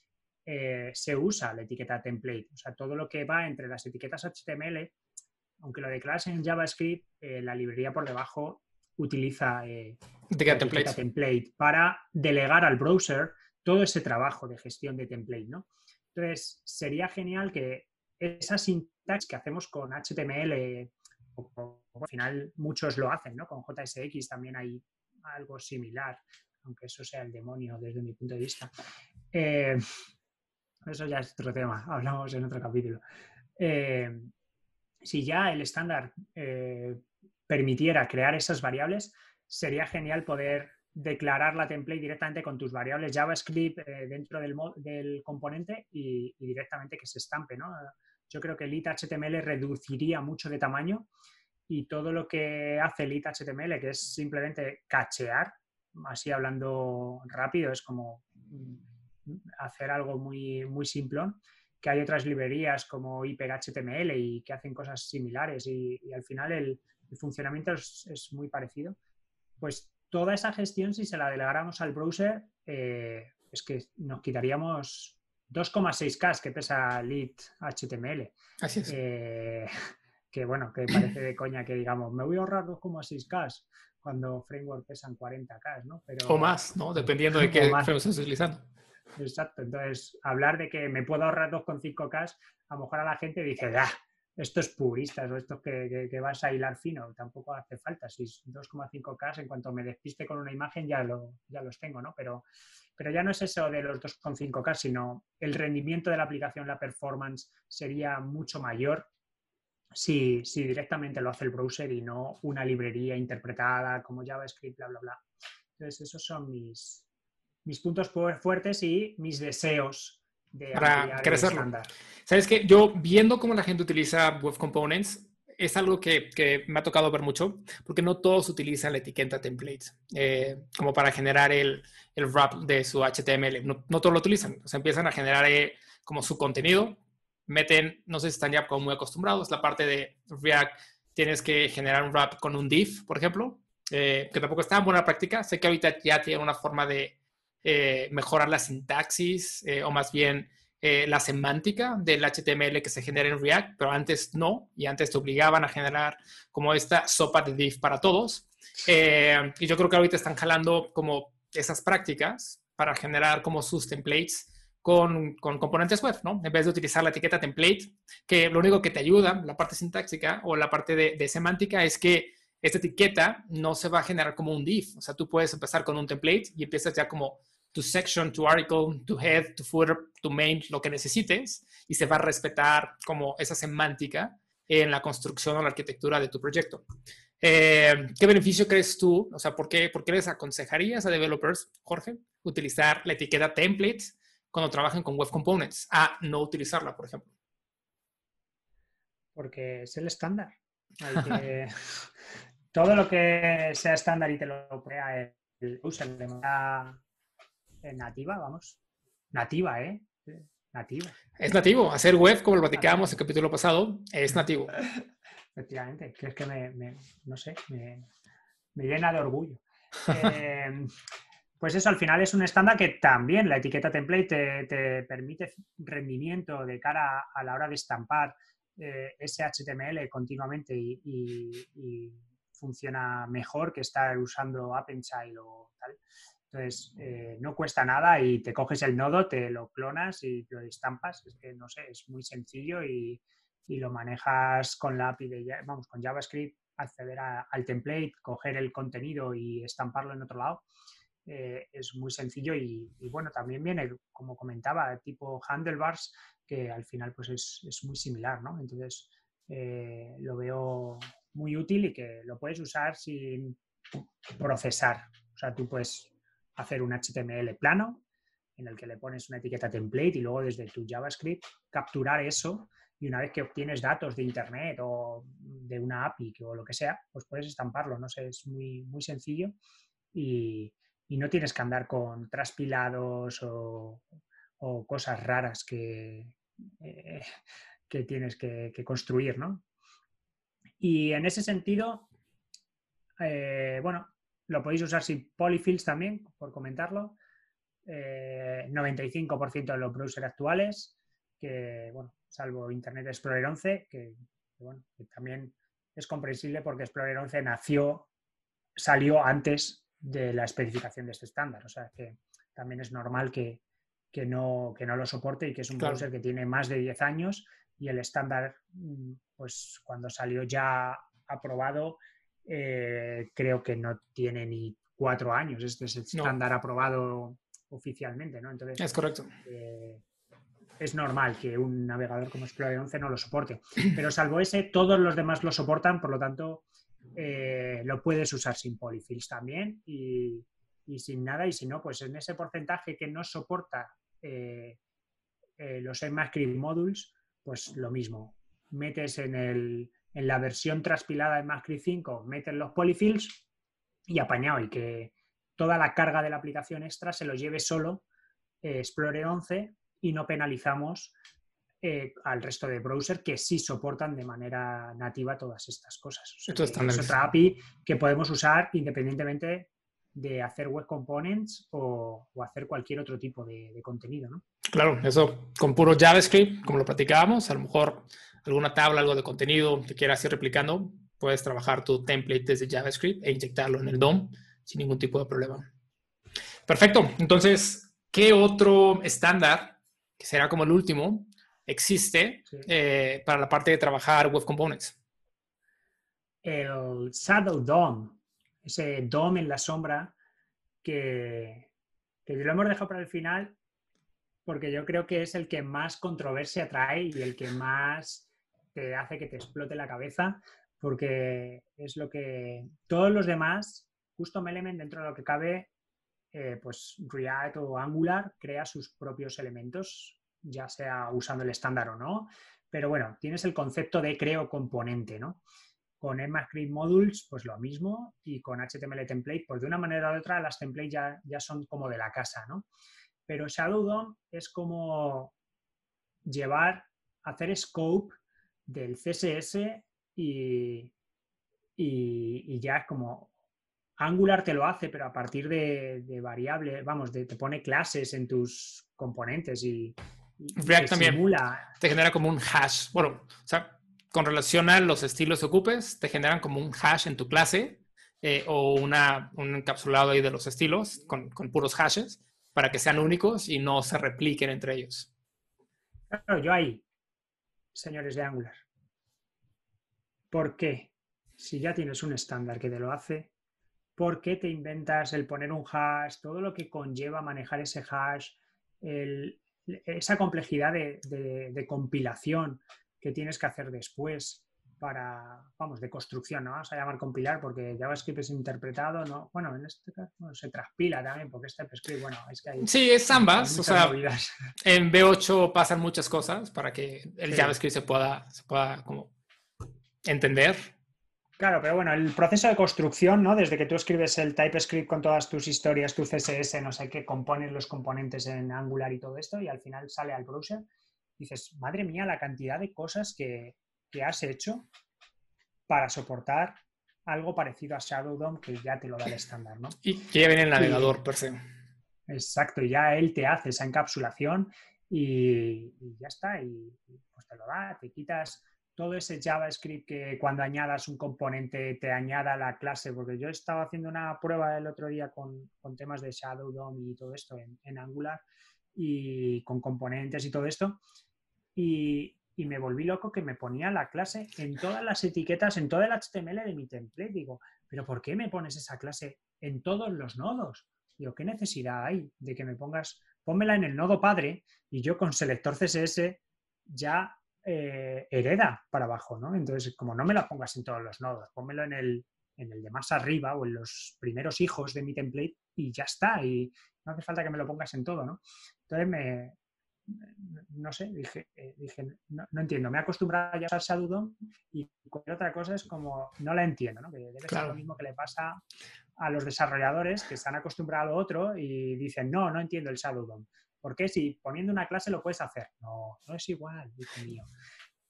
eh, se usa la etiqueta template. O sea, todo lo que va entre las etiquetas HTML, aunque lo declaras en JavaScript, eh, la librería por debajo utiliza etiqueta template. template para delegar al browser todo ese trabajo de gestión de template, ¿no? Entonces, sería genial que esa sintaxis que hacemos con HTML, al final muchos lo hacen, ¿no? Con JSX también hay algo similar, aunque eso sea el demonio desde mi punto de vista. Eh, eso ya es otro tema, hablamos en otro capítulo. Eh, si ya el estándar eh, permitiera crear esas variables, sería genial poder declarar la template directamente con tus variables JavaScript eh, dentro del, del componente y, directamente que se estampe. ¿no? Yo creo que el HTML reduciría mucho de tamaño y todo lo que hace el HTML, que es simplemente cachear, así hablando rápido, es como mm, hacer algo muy, muy simplón, que hay otras librerías como HTML y que hacen cosas similares y, al final el, funcionamiento es, es, muy parecido. Pues toda esa gestión, si se la delegáramos al browser, eh, es que nos quitaríamos 2,6K que pesa Lit HTML. Así es. Eh, que bueno, que parece de coña que digamos, me voy a ahorrar 2,6K cuando framework pesan 40K, ¿no? Pero, o más, ¿no? Dependiendo de qué framework estés utilizando. Exacto. Entonces, hablar de que me puedo ahorrar 2,5K, a lo mejor a la gente dice, ¡ah! Estos puristas o estos que, vas a hilar fino, tampoco hace falta. Si 2,5K, en cuanto me despiste con una imagen ya, lo, ya los tengo, ¿no? Pero, pero ya no es eso de los 2,5K, sino el rendimiento de la aplicación, la performance sería mucho mayor si, si directamente lo hace el browser y no una librería interpretada como JavaScript, bla, bla, bla. Entonces, esos son mis, mis puntos fuertes y mis deseos de para crecerlo. Sabes que yo viendo cómo la gente utiliza Web Components, es algo que, que, me ha tocado ver mucho, porque no todos utilizan la etiqueta template eh, como para generar el, el, wrap de su HTML. No, no, todos lo utilizan. O sea, empiezan a generar eh, como su contenido, meten, no sé si están ya como muy acostumbrados, la parte de React, tienes que generar un wrap con un div, por ejemplo, eh, que tampoco está en buena práctica. Sé que ahorita ya tiene una forma de eh, mejorar la sintaxis eh, o más bien eh, la semántica del HTML que se genera en React, pero antes no, y antes te obligaban a generar como esta sopa de div para todos. y yo creo que ahorita están jalando como esas prácticas para generar como sus templates con, con, componentes web, ¿no? En vez de utilizar la etiqueta template, que lo único que te ayuda, la parte sintáxica o la parte de, de semántica, es que esta etiqueta no se va a generar como un div. O sea, tú puedes empezar con un template y empiezas ya como tu section, tu article, tu head, tu footer, tu main, lo que necesites, y se va a respetar como esa semántica en la construcción o la arquitectura de tu proyecto. Eh, ¿Qué beneficio crees tú? O sea, ¿por qué, ¿por qué les aconsejarías a developers, Jorge, utilizar la etiqueta template cuando trabajan con web components a no utilizarla, por ejemplo? Porque es el estándar. todo lo que sea estándar y te lo crea el user de manera nativa, vamos. Nativa, ¿eh? Nativa. Es nativo. Hacer web, como lo platicábamos en el capítulo pasado, es nativo. Efectivamente. Que es que me, no sé, me, llena de orgullo. Em, pues eso, al final es un estándar que también la etiqueta template te, permite rendimiento de cara a la hora de estampar eh, ese HTML continuamente y, funciona mejor que estar usando Appenzile o tal. Entonces, eh, no cuesta nada y te coges el nodo, te lo clonas y lo estampas. Es que, no sé, es muy sencillo y, lo manejas con la API de, vamos, con JavaScript, acceder al template, coger el contenido y estamparlo en otro lado. Eh, es muy sencillo y, bueno, también viene, como comentaba, tipo handlebars, que al final pues es, muy similar, ¿no? Entonces, eh, lo veo muy útil y que lo puedes usar sin procesar. O sea, tú puedes hacer un HTML plano en el que le pones una etiqueta template y luego desde tu JavaScript capturar eso y una vez que obtienes datos de Internet o de una API o lo que sea, pues puedes estamparlo, no sé, es muy, muy sencillo y, no tienes que andar con traspilados o, cosas raras que, eh, que tienes que, construir, ¿no? Y en ese sentido, eh, bueno, lo podéis usar sin polyfills también, por comentarlo. 95% eh, de los browsers actuales, que, bueno, salvo Internet Explorer 11, que, bueno, también es comprensible porque Explorer 11 nació, salió antes de la especificación de este estándar. O sea que también es normal que, no, que no lo soporte y que es un browser que tiene más de 10 años y el estándar, mm, pues cuando salió ya aprobado, eh, creo que no tiene ni cuatro años. Este es el estándar aprobado oficialmente, ¿no? Entonces, es correcto. Eh, es normal que un navegador como Explorer 11 no lo soporte. Pero salvo ese, todos los demás lo soportan, por lo tanto, eh, lo puedes usar sin polyfills también y, sin nada. Y si no, pues en ese porcentaje que no soporta los ECMAScript modules, pues lo mismo. Metes en, el, en la versión traspilada de ECMAScript 5, metes los polyfills y apañado. Y que toda la carga de la aplicación extra se lo lleve solo Explorer 11 y no penalizamos eh, al resto de browsers que sí soportan de manera nativa todas estas cosas. es otra API que podemos usar independientemente de hacer web components o, hacer cualquier otro tipo de, contenido. ¿no? Claro, eso con puro JavaScript, como lo platicábamos, a lo mejor alguna tabla, algo de contenido que quieras ir replicando, puedes trabajar tu template desde JavaScript e inyectarlo en el DOM sin ningún tipo de problema. Perfecto. Entonces, ¿qué otro estándar que será como el último, existe eh, para la parte de trabajar Web Components? El Shadow DOM, ese DOM en la sombra que, que lo hemos dejado para el final porque yo creo que es el que más controversia trae y el que más te hace que te explote la cabeza, porque es lo que todos los demás, Custom Element dentro de lo que cabe, eh, pues React o Angular crea sus propios elementos, ya sea usando el estándar o no. Pero bueno, tienes el concepto de creo componente, ¿no? Con ECMAScript Modules, pues lo mismo, y con HTML Template, pues de una manera u otra las templates ya, ya son como de la casa, ¿no? Pero Shadow DOM es como llevar, hacer scope del CSS y, y, y ya como Angular te lo hace, pero a partir de, variables, vamos, te pone clases en tus componentes y, React también. te genera como un hash. Bueno, o sea, con relación a los estilos que ocupes, te generan como un hash en tu clase eh, o una, un encapsulado ahí de los estilos con, con, puros hashes para que sean únicos y no se repliquen entre ellos. Claro, yo ahí, señores de Angular. ¿Por qué? Si ya tienes un estándar que te lo hace, por qué te inventas el poner un hash, todo lo que conlleva manejar ese hash, esa complejidad de, compilación que tienes que hacer después para, vamos, de construcción, no vamos a llamar compilar porque JavaScript es interpretado, ¿no? Bueno, en este caso se transpila también porque este TypeScript, bueno, es que hay... Sí, es ambas, o sea, en B8 pasan muchas cosas para que el JavaScript se pueda, se pueda como entender Claro, pero bueno, el proceso de construcción, ¿no? Desde que tú escribes el TypeScript con todas tus historias, tu CSS, no sé qué, compones los componentes en Angular y todo esto, y al final sale al browser, dices, madre mía, la cantidad de cosas que, has hecho para soportar algo parecido a Shadow DOM que ya te lo da el estándar, ¿no? Y que ya viene el navegador, per se. Exacto, y ya él te hace esa encapsulación y, y ya está, y pues te lo da, te quitas todo ese JavaScript que cuando añadas un componente te añada la clase, porque yo estaba haciendo una prueba el otro día con, temas de Shadow DOM y todo esto en, Angular y con componentes y todo esto, y, me volví loco que me ponía la clase en todas las etiquetas, en todo el HTML de mi template. Digo, ¿pero por qué me pones esa clase en todos los nodos? Digo, ¿qué necesidad hay de que me pongas, pónmela en el nodo padre y yo con selector CSS ya eh, hereda para abajo, ¿no? Entonces, como no me la pongas en todos los nodos, pónmelo en el, en el de más arriba o en los primeros hijos de mi template y ya está. Y no hace falta que me lo pongas en todo, ¿no? Entonces no sé, dije, eh, dije no, entiendo, me he acostumbrado a usar Shadow DOM y cualquier otra cosa es como, no la entiendo, ¿no? Que debe ser lo mismo que le pasa a los desarrolladores que están acostumbrados a otro y dicen, no, no entiendo el Shadow DOM. ¿Por qué si poniendo una clase lo puedes hacer? No, no es igual, hijo mío.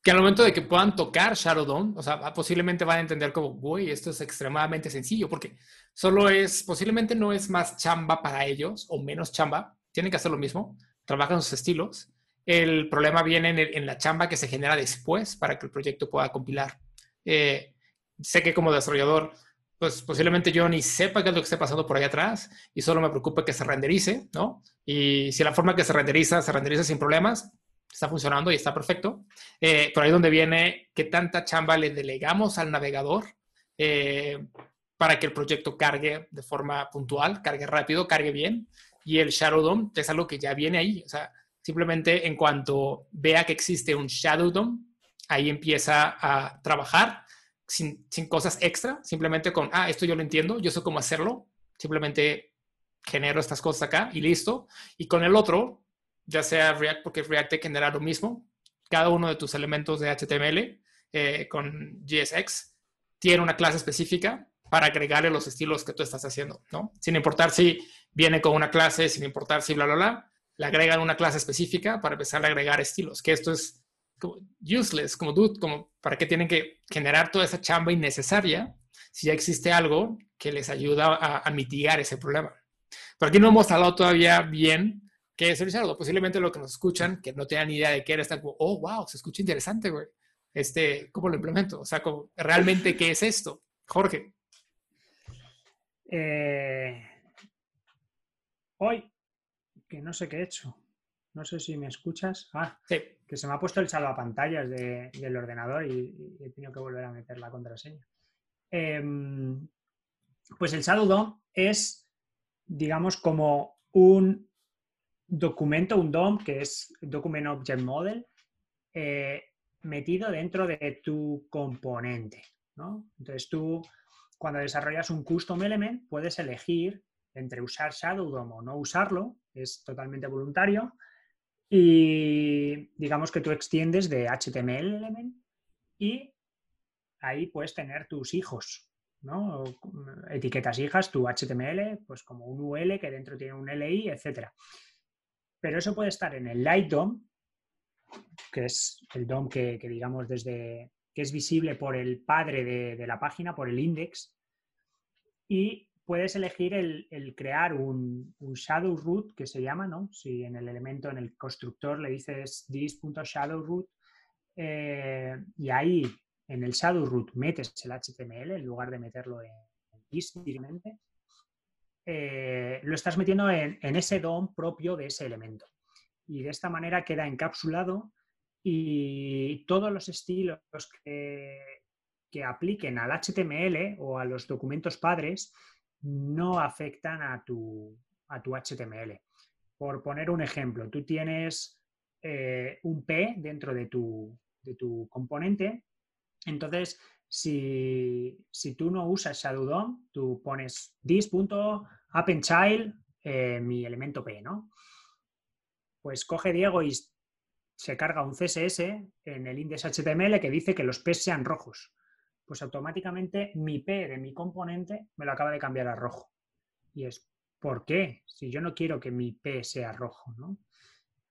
Que al momento de que puedan tocar Shadow DOM, o sea, posiblemente van a entender como, uy, esto es extremadamente sencillo, porque solo es, posiblemente no es más chamba para ellos o menos chamba, tienen que hacer lo mismo, trabajan sus estilos. El problema viene en, la chamba que se genera después para que el proyecto pueda compilar. Eh, sé que como desarrollador pues posiblemente yo ni sepa qué es lo que esté pasando por ahí atrás y solo me preocupa que se renderice, ¿no? Y si la forma que se renderiza se renderiza sin problemas, está funcionando y está perfecto. Eh, pero ahí donde viene qué tanta chamba le delegamos al navegador eh, para que el proyecto cargue de forma puntual, cargue rápido, cargue bien. Y el Shadow DOM es algo que ya viene ahí. O sea, simplemente en cuanto vea que existe un Shadow DOM, ahí empieza a trabajar sin, cosas extra, simplemente con, ah, esto yo lo entiendo, yo sé cómo hacerlo, simplemente genero estas cosas acá y listo. Y con el otro, ya sea React, porque React te genera lo mismo, cada uno de tus elementos de HTML eh, con JSX tiene una clase específica para agregarle los estilos que tú estás haciendo, ¿no? Sin importar si viene con una clase, sin importar si bla, bla, bla, le agregan una clase específica para empezar a agregar estilos, que esto es useless, como dude, como para qué tienen que generar toda esa chamba innecesaria si ya existe algo que les ayuda a, mitigar ese problema. Pero aquí no hemos hablado todavía bien qué es Shadow. Posiblemente lo que nos escuchan, que no tengan idea de qué era, están como, oh, wow, se escucha interesante, güey. Este, ¿Cómo lo implemento? O sea, ¿realmente qué es esto? Jorge. Eh, hoy, que no sé qué he hecho. No sé si me escuchas. Ah, sí. que se me ha puesto el salvapantallas de, del ordenador y, he tenido que volver a meter la contraseña. Em, pues el Shadow es, digamos, como un documento, un DOM, que es Document Object Model, eh, metido dentro de tu componente. Entonces tú, cuando desarrollas un custom element, puedes elegir entre usar Shadow DOM o no usarlo, es totalmente voluntario, y digamos que tú extiendes de HTML element y ahí puedes tener tus hijos, ¿no? Etiquetas hijas, tu HTML, pues como un UL que dentro tiene un LI, etc. Pero eso puede estar en el Light DOM, que es el DOM que, digamos desde que es visible por el padre de, la página, por el index, y puedes elegir el, crear un, shadow root que se llama, ¿no? Si en el elemento, en el constructor le dices this.shadowRoot eh, y ahí en el shadow root metes el HTML en lugar de meterlo en, this directamente, eh, lo estás metiendo en, ese DOM propio de ese elemento. Y de esta manera queda encapsulado y todos los estilos que, que apliquen al HTML o a los documentos padres no afectan a tu, a tu HTML. Por poner un ejemplo, tú tienes eh, un P dentro de tu, de tu componente, entonces si, si, tú no usas Shadow DOM, tú pones this.appendChild, eh, mi elemento P, ¿no? Pues coge Diego y se carga un CSS en el index HTML que dice que los P sean rojos pues automáticamente mi P de mi componente me lo acaba de cambiar a rojo. Y es, ¿por qué? Si yo no quiero que mi P sea rojo, ¿no?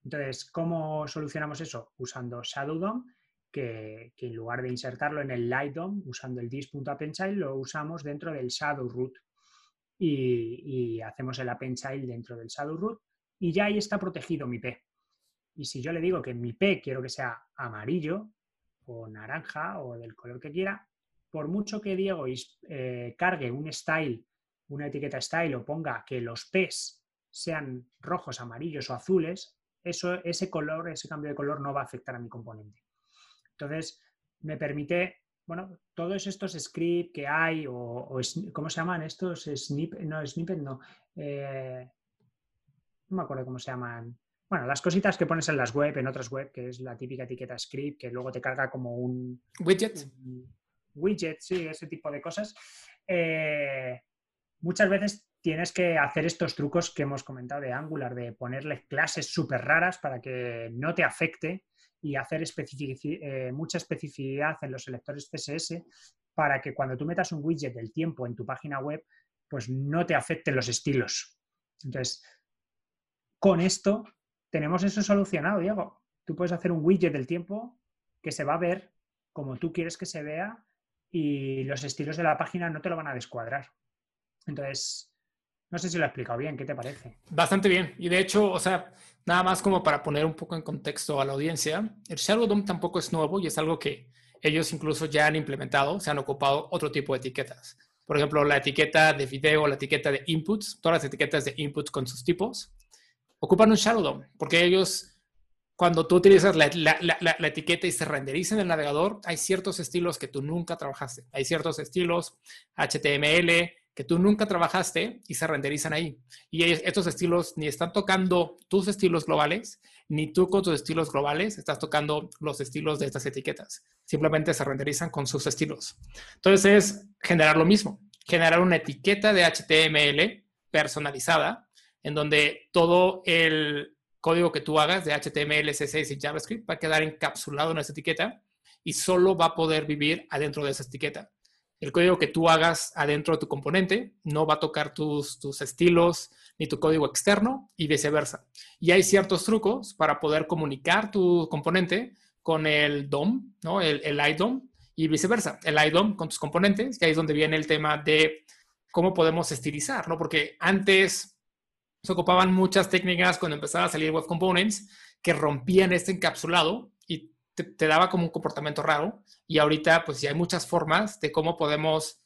Entonces, ¿cómo solucionamos eso? Usando Shadow DOM, que, en lugar de insertarlo en el Light DOM, usando el dis.appendChild, lo usamos dentro del Shadow Root. Y, y hacemos el appendChild dentro del Shadow Root y ya ahí está protegido mi P. Y si yo le digo que mi P quiero que sea amarillo o naranja o del color que quiera, por mucho que Diego eh, cargue un style, una etiqueta style o ponga que los P's sean rojos, amarillos o azules, eso, ese color, ese cambio de color no va a afectar a mi componente. Entonces, me permite, bueno, todos estos scripts que hay, o, ¿cómo se llaman estos? Snip, no, snippet no. Eh, no me acuerdo cómo se llaman. Bueno, las cositas que pones en las web, en otras web, que es la típica etiqueta script, que luego te carga como un... Widget widgets, sí, ese tipo de cosas, eh, muchas veces tienes que hacer estos trucos que hemos comentado de Angular, de ponerle clases súper raras para que no te afecte y hacer eh, mucha especificidad en los selectores CSS para que cuando tú metas un widget del tiempo en tu página web, pues no te afecten los estilos. Entonces, con esto tenemos eso solucionado, Diego. Tú puedes hacer un widget del tiempo que se va a ver como tú quieres que se vea y los estilos de la página no te lo van a descuadrar. Entonces, no sé si lo he explicado bien, ¿qué te parece? Bastante bien. Y de hecho, o sea, nada más como para poner un poco en contexto a la audiencia, el Shadow DOM tampoco es nuevo y es algo que ellos incluso ya han implementado, se han ocupado otro tipo de etiquetas. Por ejemplo, la etiqueta de video, la etiqueta de inputs, todas las etiquetas de inputs con sus tipos, ocupan un Shadow DOM, porque ellos, cuando tú utilizas la, etiqueta y se renderiza en el navegador, hay ciertos estilos que tú nunca trabajaste. Hay ciertos estilos HTML, que tú nunca trabajaste y se renderizan ahí. Y estos estilos ni están tocando tus estilos globales, ni tú con tus estilos globales estás tocando los estilos de estas etiquetas. Simplemente se renderizan con sus estilos. Entonces es generar lo mismo, generar una etiqueta de HTML personalizada en donde todo el código que tú hagas de HTML, CSS y JavaScript va a quedar encapsulado en esa etiqueta y solo va a poder vivir adentro de esa etiqueta el código que tú hagas adentro de tu componente no va a tocar tus, tus estilos ni tu código externo y viceversa. Y hay ciertos trucos para poder comunicar tu componente con el DOM, ¿no? el, el IDOM y viceversa. El IDOM con tus componentes, que ahí es donde viene el tema de cómo podemos estilizar, ¿no? Porque antes se ocupaban muchas técnicas cuando empezaba a salir Web Components que rompían este encapsulado y te, daba como un comportamiento raro. Y ahorita pues ya hay muchas formas de cómo podemos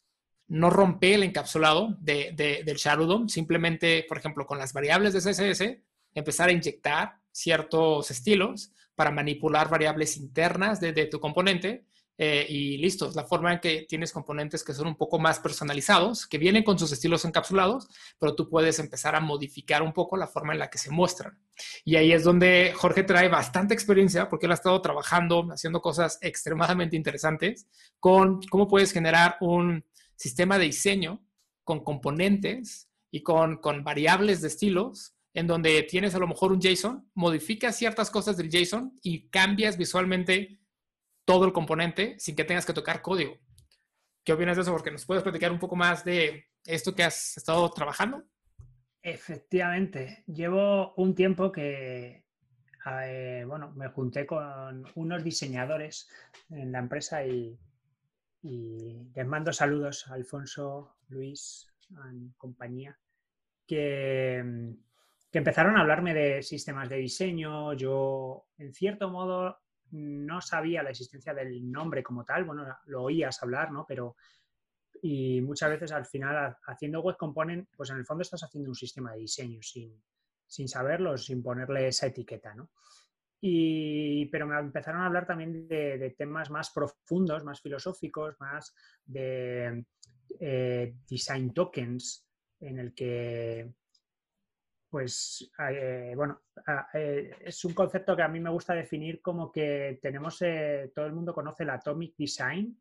no romper el encapsulado de, del Shadow DOM, simplemente, por ejemplo, con las variables de CSS, empezar a inyectar ciertos estilos para manipular variables internas de, de tu componente eh, y listo, es la forma en que tienes componentes que son un poco más personalizados, que vienen con sus estilos encapsulados, pero tú puedes empezar a modificar un poco la forma en la que se muestran. Y ahí es donde Jorge trae bastante experiencia, porque él ha estado trabajando, haciendo cosas extremadamente interesantes con cómo puedes generar un sistema de diseño con componentes y con, con variables de estilos en donde tienes a lo mejor un JSON, modificas ciertas cosas del JSON y cambias visualmente todo el componente sin que tengas que tocar código. ¿Qué opinas de eso? Porque nos puedes platicar un poco más de esto que has estado trabajando. Efectivamente, llevo un tiempo que, eh, bueno, me junté con unos diseñadores en la empresa y, les mando saludos a Alfonso, Luis, y compañía, que, que empezaron a hablarme de sistemas de diseño. Yo, en cierto modo, no sabía la existencia del nombre como tal, bueno, lo oías hablar, ¿no? Pero, y muchas veces al final haciendo web component, pues en el fondo estás haciendo un sistema de diseño sin, sin saberlo, sin ponerle esa etiqueta, ¿no? Y, pero me empezaron a hablar también de, temas más profundos, más filosóficos, más de eh, design tokens, en el que pues eh, bueno, eh, es un concepto que a mí me gusta definir como que tenemos, eh, todo el mundo conoce el Atomic Design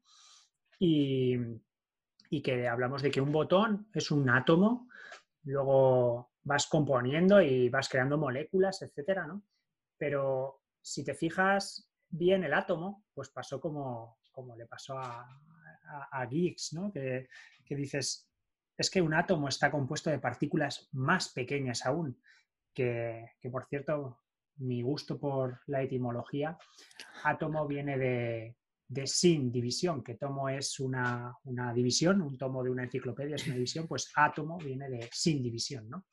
y, que hablamos de que un botón es un átomo, luego vas componiendo y vas creando moléculas, etcétera, ¿no? Pero si te fijas bien el átomo, pues pasó como, como le pasó a, a, Geeks, ¿no? Que, que dices, es que un átomo está compuesto de partículas más pequeñas aún, que, por cierto, mi gusto por la etimología, átomo viene de, sin división, que tomo es una, división, un tomo de una enciclopedia es una división, pues átomo viene de sin división, ¿no?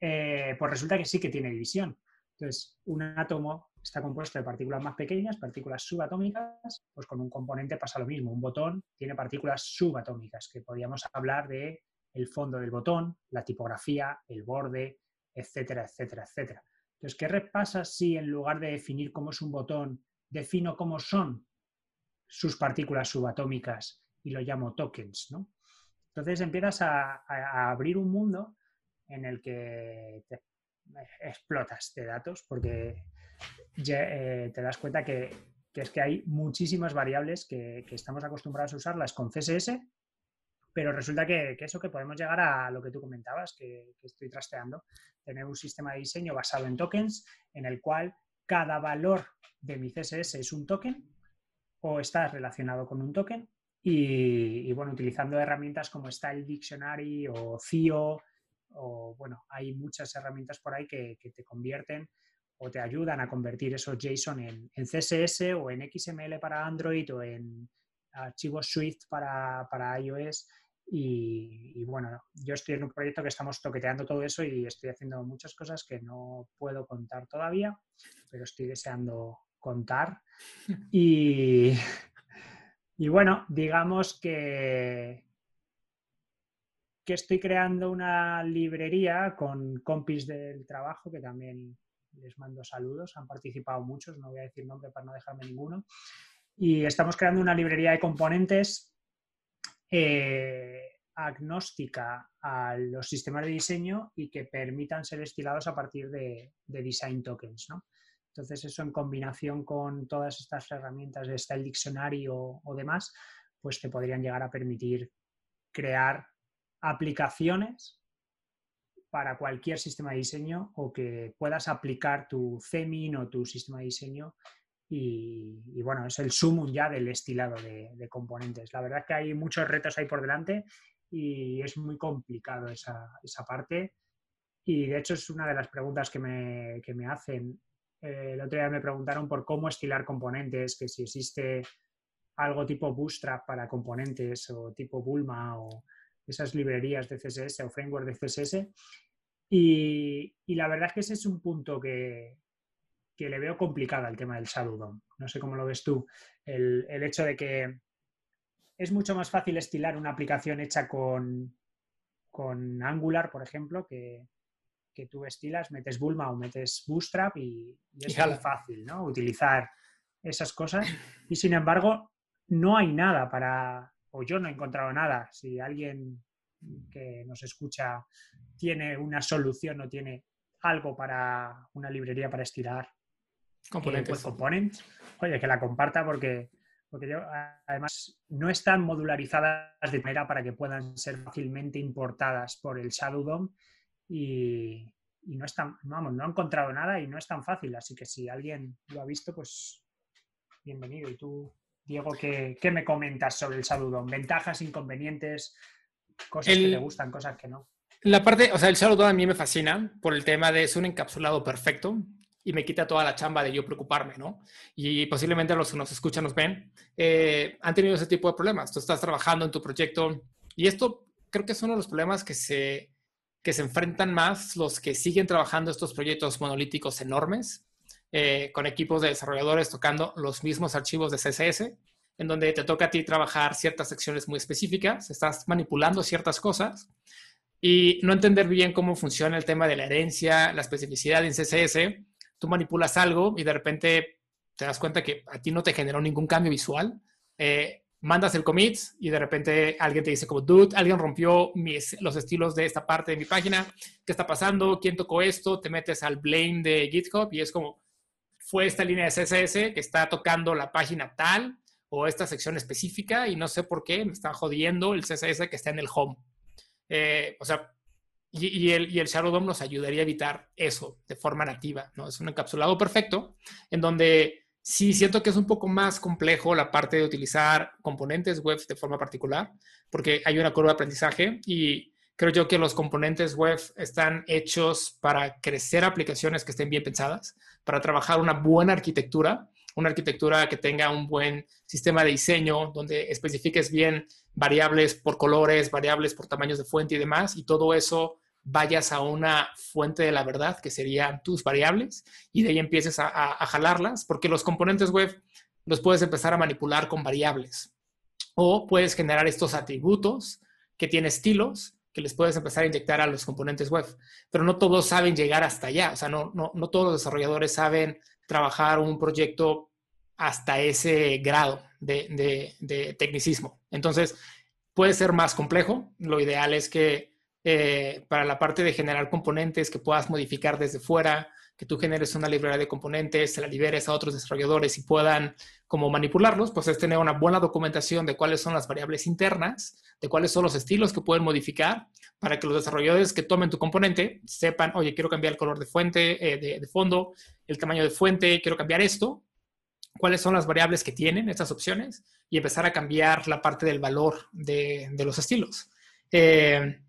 Eh, pues resulta que sí que tiene división. Entonces, un átomo está compuesto de partículas más pequeñas, partículas subatómicas, pues con un componente pasa lo mismo. Un botón tiene partículas subatómicas, que podríamos hablar de el fondo del botón, la tipografía, el borde, etcétera, etcétera, etcétera. Entonces, ¿qué repasa si en lugar de definir cómo es un botón, defino cómo son sus partículas subatómicas y lo llamo tokens, ¿no? Entonces empiezas a, abrir un mundo en el que explotas de datos porque eh, te das cuenta que, es que hay muchísimas variables que, estamos acostumbrados a usarlas con CSS Pero resulta que, eso, que podemos llegar a lo que tú comentabas, que, estoy trasteando, tener un sistema de diseño basado en tokens en el cual cada valor de mi CSS es un token o está relacionado con un token. Y, bueno, utilizando herramientas como Style Dictionary o CIO o bueno, hay muchas herramientas por ahí que, te convierten o te ayudan a convertir esos JSON en, CSS o en XML para Android o en archivos Swift para, para iOS. Y, bueno, yo estoy en un proyecto que estamos toqueteando todo eso y estoy haciendo muchas cosas que no puedo contar todavía, pero estoy deseando contar. Y, y bueno, digamos que, que estoy creando una librería con compis del trabajo que también les mando saludos, han participado muchos, no voy a decir nombre para no dejarme ninguno. Y estamos creando una librería de componentes eh, agnóstica a los sistemas de diseño y que permitan ser estilados a partir de, design tokens. Entonces, eso en combinación con todas estas herramientas de Style Dictionary o, o demás, pues te podrían llegar a permitir crear aplicaciones para cualquier sistema de diseño o que puedas aplicar tu CEMIN o tu sistema de diseño y, bueno, es el sumum ya del estilado de, componentes. La verdad es que hay muchos retos ahí por delante y es muy complicado esa, parte. Y de hecho es una de las preguntas que me, me hacen. Eh, el otro día me preguntaron por cómo estilar componentes, que si existe algo tipo Bootstrap para componentes o tipo Bulma o esas librerías de CSS o framework de CSS. Y, la verdad es que ese es un punto que, le veo complicado al tema del Shadow DOM. No sé cómo lo ves tú. El, hecho de que es mucho más fácil estilar una aplicación hecha con, con Angular, por ejemplo, que, que tú estilas, metes Bulma o metes Bootstrap y, es muy fácil ¿no? utilizar esas cosas. Y sin embargo, no hay nada para, o yo no he encontrado nada. Si alguien que nos escucha tiene una solución o tiene algo para una librería para estirar componentes, pues oye, que la comparta porque, porque yo, además no están modularizadas de manera para que puedan ser fácilmente importadas por el Shadow DOM y, no están, vamos, no he encontrado nada y no es tan fácil. Así que si alguien lo ha visto, pues bienvenido. Y tú Diego, ¿qué, me comentas sobre el saludón? ¿Ventajas, inconvenientes, cosas que te gustan, cosas que no? La parte, o sea, el saludón a mí me fascina por el tema de es un encapsulado perfecto y me quita toda la chamba de yo preocuparme, ¿no? Y posiblemente los que nos escuchan, nos ven, eh, han tenido ese tipo de problemas. Tú estás trabajando en tu proyecto y esto creo que es uno de los problemas que se, que se enfrentan más los que siguen trabajando estos proyectos monolíticos enormes eh, con equipos de desarrolladores tocando los mismos archivos de CSS, en donde te toca a ti trabajar ciertas secciones muy específicas, estás manipulando ciertas cosas y no entender bien cómo funciona el tema de la herencia, la especificidad en CSS. Tú manipulas algo y de repente te das cuenta que a ti no te generó ningún cambio visual. Eh, mandas el commit y de repente alguien te dice como, dude, alguien rompió mis, los estilos de esta parte de mi página, ¿qué está pasando? ¿Quién tocó esto? Te metes al blame de GitHub y es como, fue esta línea de CSS que está tocando la página tal o esta sección específica y no sé por qué me está jodiendo el CSS que está en el home. Eh, o sea, y, el, y el Shadow DOM nos ayudaría a evitar eso de forma nativa, ¿no? Es un encapsulado perfecto en donde sí siento que es un poco más complejo la parte de utilizar componentes web de forma particular, porque hay una curva de aprendizaje y creo yo que los componentes web están hechos para crecer aplicaciones que estén bien pensadas para trabajar una buena arquitectura, una arquitectura que tenga un buen sistema de diseño, donde especifiques bien variables por colores, variables por tamaños de fuente y demás, y todo eso vayas a una fuente de la verdad, que serían tus variables, y de ahí empieces a, a jalarlas, porque los componentes web los puedes empezar a manipular con variables. O puedes generar estos atributos que tienen estilos que les puedes empezar a inyectar a los componentes web. Pero no todos saben llegar hasta allá. O sea, no, no, no todos los desarrolladores saben trabajar un proyecto hasta ese grado de, de, tecnicismo. Entonces, puede ser más complejo. Lo ideal es que eh, para la parte de generar componentes que puedas modificar desde fuera, que tú generes una librería de componentes, se la liberes a otros desarrolladores y puedan como manipularlos, pues es tener una buena documentación de cuáles son las variables internas, de cuáles son los estilos que pueden modificar, para que los desarrolladores que tomen tu componente sepan, oye, quiero cambiar el color de fuente, eh, de, fondo, el tamaño de fuente, quiero cambiar esto, cuáles son las variables que tienen estas opciones y empezar a cambiar la parte del valor de, los estilos. Eh,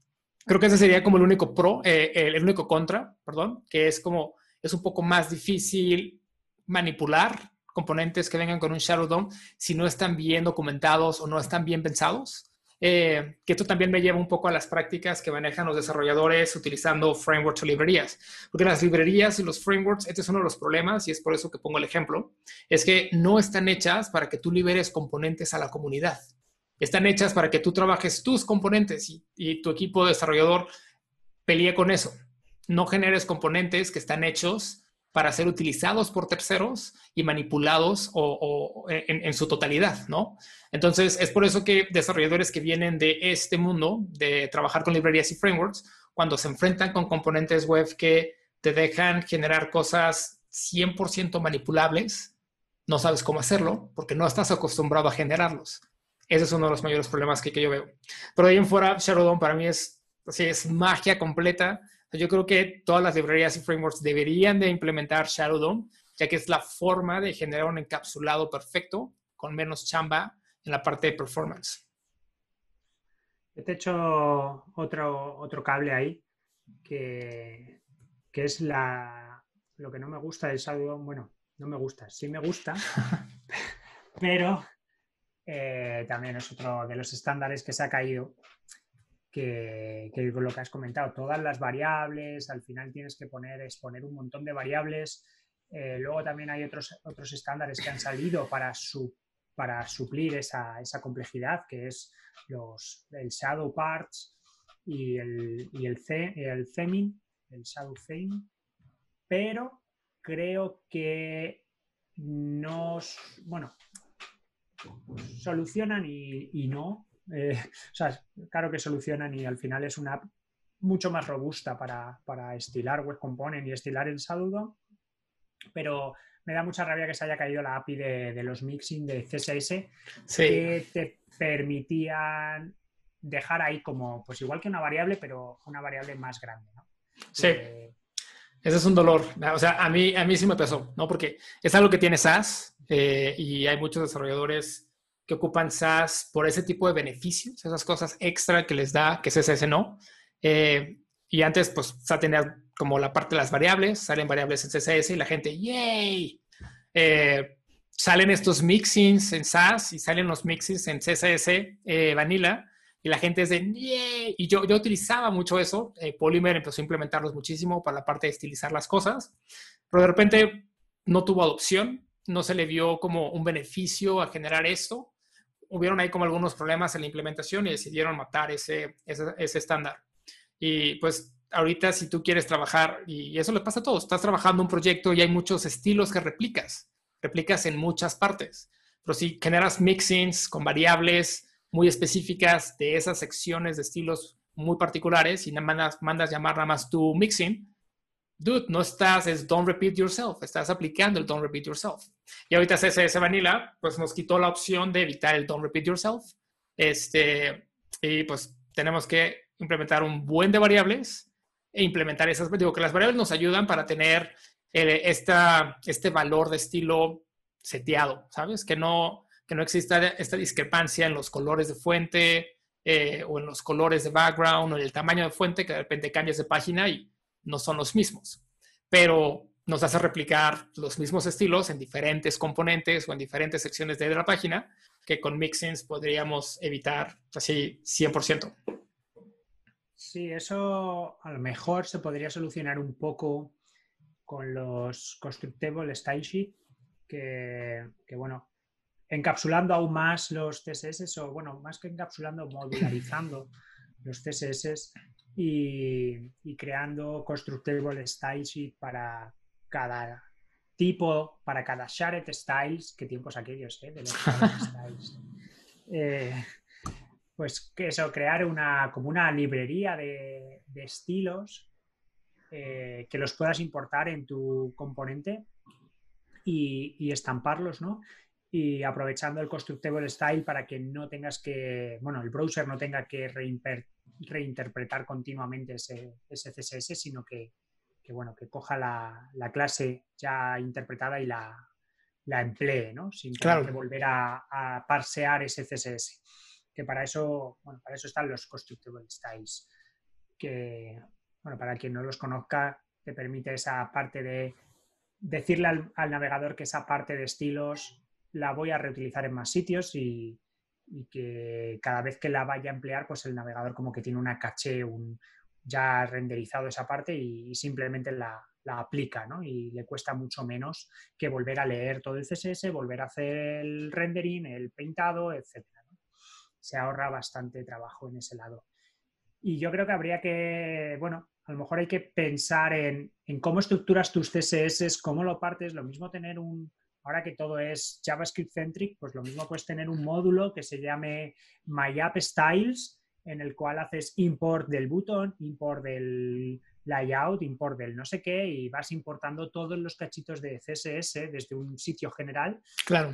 creo que ese sería como el único pro, eh, el único contra, perdón, que es como es un poco más difícil manipular componentes que vengan con un Shadow DOM si no están bien documentados o no están bien pensados. Eh, que esto también me lleva un poco a las prácticas que manejan los desarrolladores utilizando frameworks o librerías. Porque las librerías y los frameworks, este es uno de los problemas y es por eso que pongo el ejemplo, es que no están hechas para que tú liberes componentes a la comunidad. Están hechas para que tú trabajes tus componentes y, y tu equipo de desarrollador pelee con eso no generes componentes que están hechos para ser utilizados por terceros y manipulados o, en, su totalidad, ¿no? Entonces, es por eso que desarrolladores que vienen de este mundo, de trabajar con librerías y frameworks, cuando se enfrentan con componentes web que te dejan generar cosas 100% manipulables, no sabes cómo hacerlo porque no estás acostumbrado a generarlos. Ese es uno de los mayores problemas que, yo veo. Pero de ahí en fuera, Shadow para mí es, así, es magia completa yo creo que todas las librerías y frameworks deberían de implementar Shadow DOM, ya que es la forma de generar un encapsulado perfecto con menos chamba en la parte de performance. Te he hecho otro, otro cable ahí, que, es la, lo que no me gusta del Shadow DOM. Bueno, no me gusta, sí me gusta, pero eh, también es otro de los estándares que se ha caído que, con lo que has comentado, todas las variables, al final tienes que poner, exponer un montón de variables. Eh, luego también hay otros, otros estándares que han salido para, su, para suplir esa, complejidad, que es los, el shadow parts y el, y el, el theming, el shadow theme, pero creo que nos, bueno, solucionan y no, eh, o sea, claro que solucionan y al final es una app mucho más robusta para, estilar Web Component y estilar el saludo, pero me da mucha rabia que se haya caído la API de, los mixing de CSS que te permitían dejar ahí como, pues igual que una variable, pero una variable más grande. Sí. Eh, ese es un dolor. O sea, a mí, a mí sí me pesó, ¿no? Porque es algo que tiene SAS eh, y hay muchos desarrolladores que ocupan SAS por ese tipo de beneficios, esas cosas extra que les da, que CSS no. Eh, y antes, pues, ya tenía como la parte de las variables, salen variables en CSS y la gente, ¡yay! Eh, salen estos mixings en SAS y salen los mixings en CSS eh, Vanilla y la gente es de ¡yay! Y yo, yo utilizaba mucho eso. Polymer empezó a implementarlos muchísimo para la parte de estilizar las cosas, pero de repente no tuvo adopción, no se le vio como un beneficio a generar esto hubieron ahí como algunos problemas en la implementación y decidieron matar ese, ese, estándar. Y pues ahorita si tú quieres trabajar, y eso le pasa a todos, estás trabajando un proyecto y hay muchos estilos que replicas, replicas en muchas partes, pero si generas mixings con variables muy específicas de esas secciones de estilos muy particulares y mandas, mandas llamar nada más tu mixing, dude, no estás, es don't repeat yourself, estás aplicando el don't repeat yourself. Y ahorita CSS Vanilla, pues nos quitó la opción de evitar el don't repeat yourself. Este, y pues tenemos que implementar un buen de variables e implementar esas, digo que las variables nos ayudan para tener eh, esta, este valor de estilo seteado, ¿sabes? Que no, que no exista esta discrepancia en los colores de fuente eh, o en los colores de background o en el tamaño de fuente que de repente cambias de página y no son los mismos, pero nos hace replicar los mismos estilos en diferentes componentes o en diferentes secciones de la página que con mixins podríamos evitar así 100%. Sí, eso a lo mejor se podría solucionar un poco con los Constructable Style Sheet, que, que, bueno, encapsulando aún más los CSS, o bueno, más que encapsulando, modularizando los CSS, y, creando constructible style sheet para cada tipo, para cada shared styles, qué tiempos aquellos, ¿eh? De los styles. Eh, pues que eso, crear una, como una librería de, estilos eh, que los puedas importar en tu componente y, estamparlos, ¿no? Y aprovechando el constructible style para que no tengas que, bueno, el browser no tenga que reinterpretar continuamente ese, CSS, sino que, bueno, que coja la, clase ya interpretada y la, la emplee, ¿no? Sin tener que volver a, a parsear ese CSS que para eso, bueno, para eso están los Constructible Styles, que, bueno, para quien no los conozca, te permite esa parte de decirle al, navegador que esa parte de estilos la voy a reutilizar en más sitios y, que cada vez que la vaya a emplear, pues el navegador como que tiene una caché, un, ya renderizado esa parte y, simplemente la, la, aplica, ¿no? Y le cuesta mucho menos que volver a leer todo el CSS, volver a hacer el rendering, el pintado, etc se ahorra bastante trabajo en ese lado. Y yo creo que habría que, bueno, a lo mejor hay que pensar en, cómo estructuras tus CSS, cómo lo partes, lo mismo tener un, ahora que todo es JavaScript centric, pues lo mismo puedes tener un módulo que se llame MyAppStyles, en el cual haces import del botón, import del layout, import del no sé qué, y vas importando todos los cachitos de CSS desde un sitio general. Claro.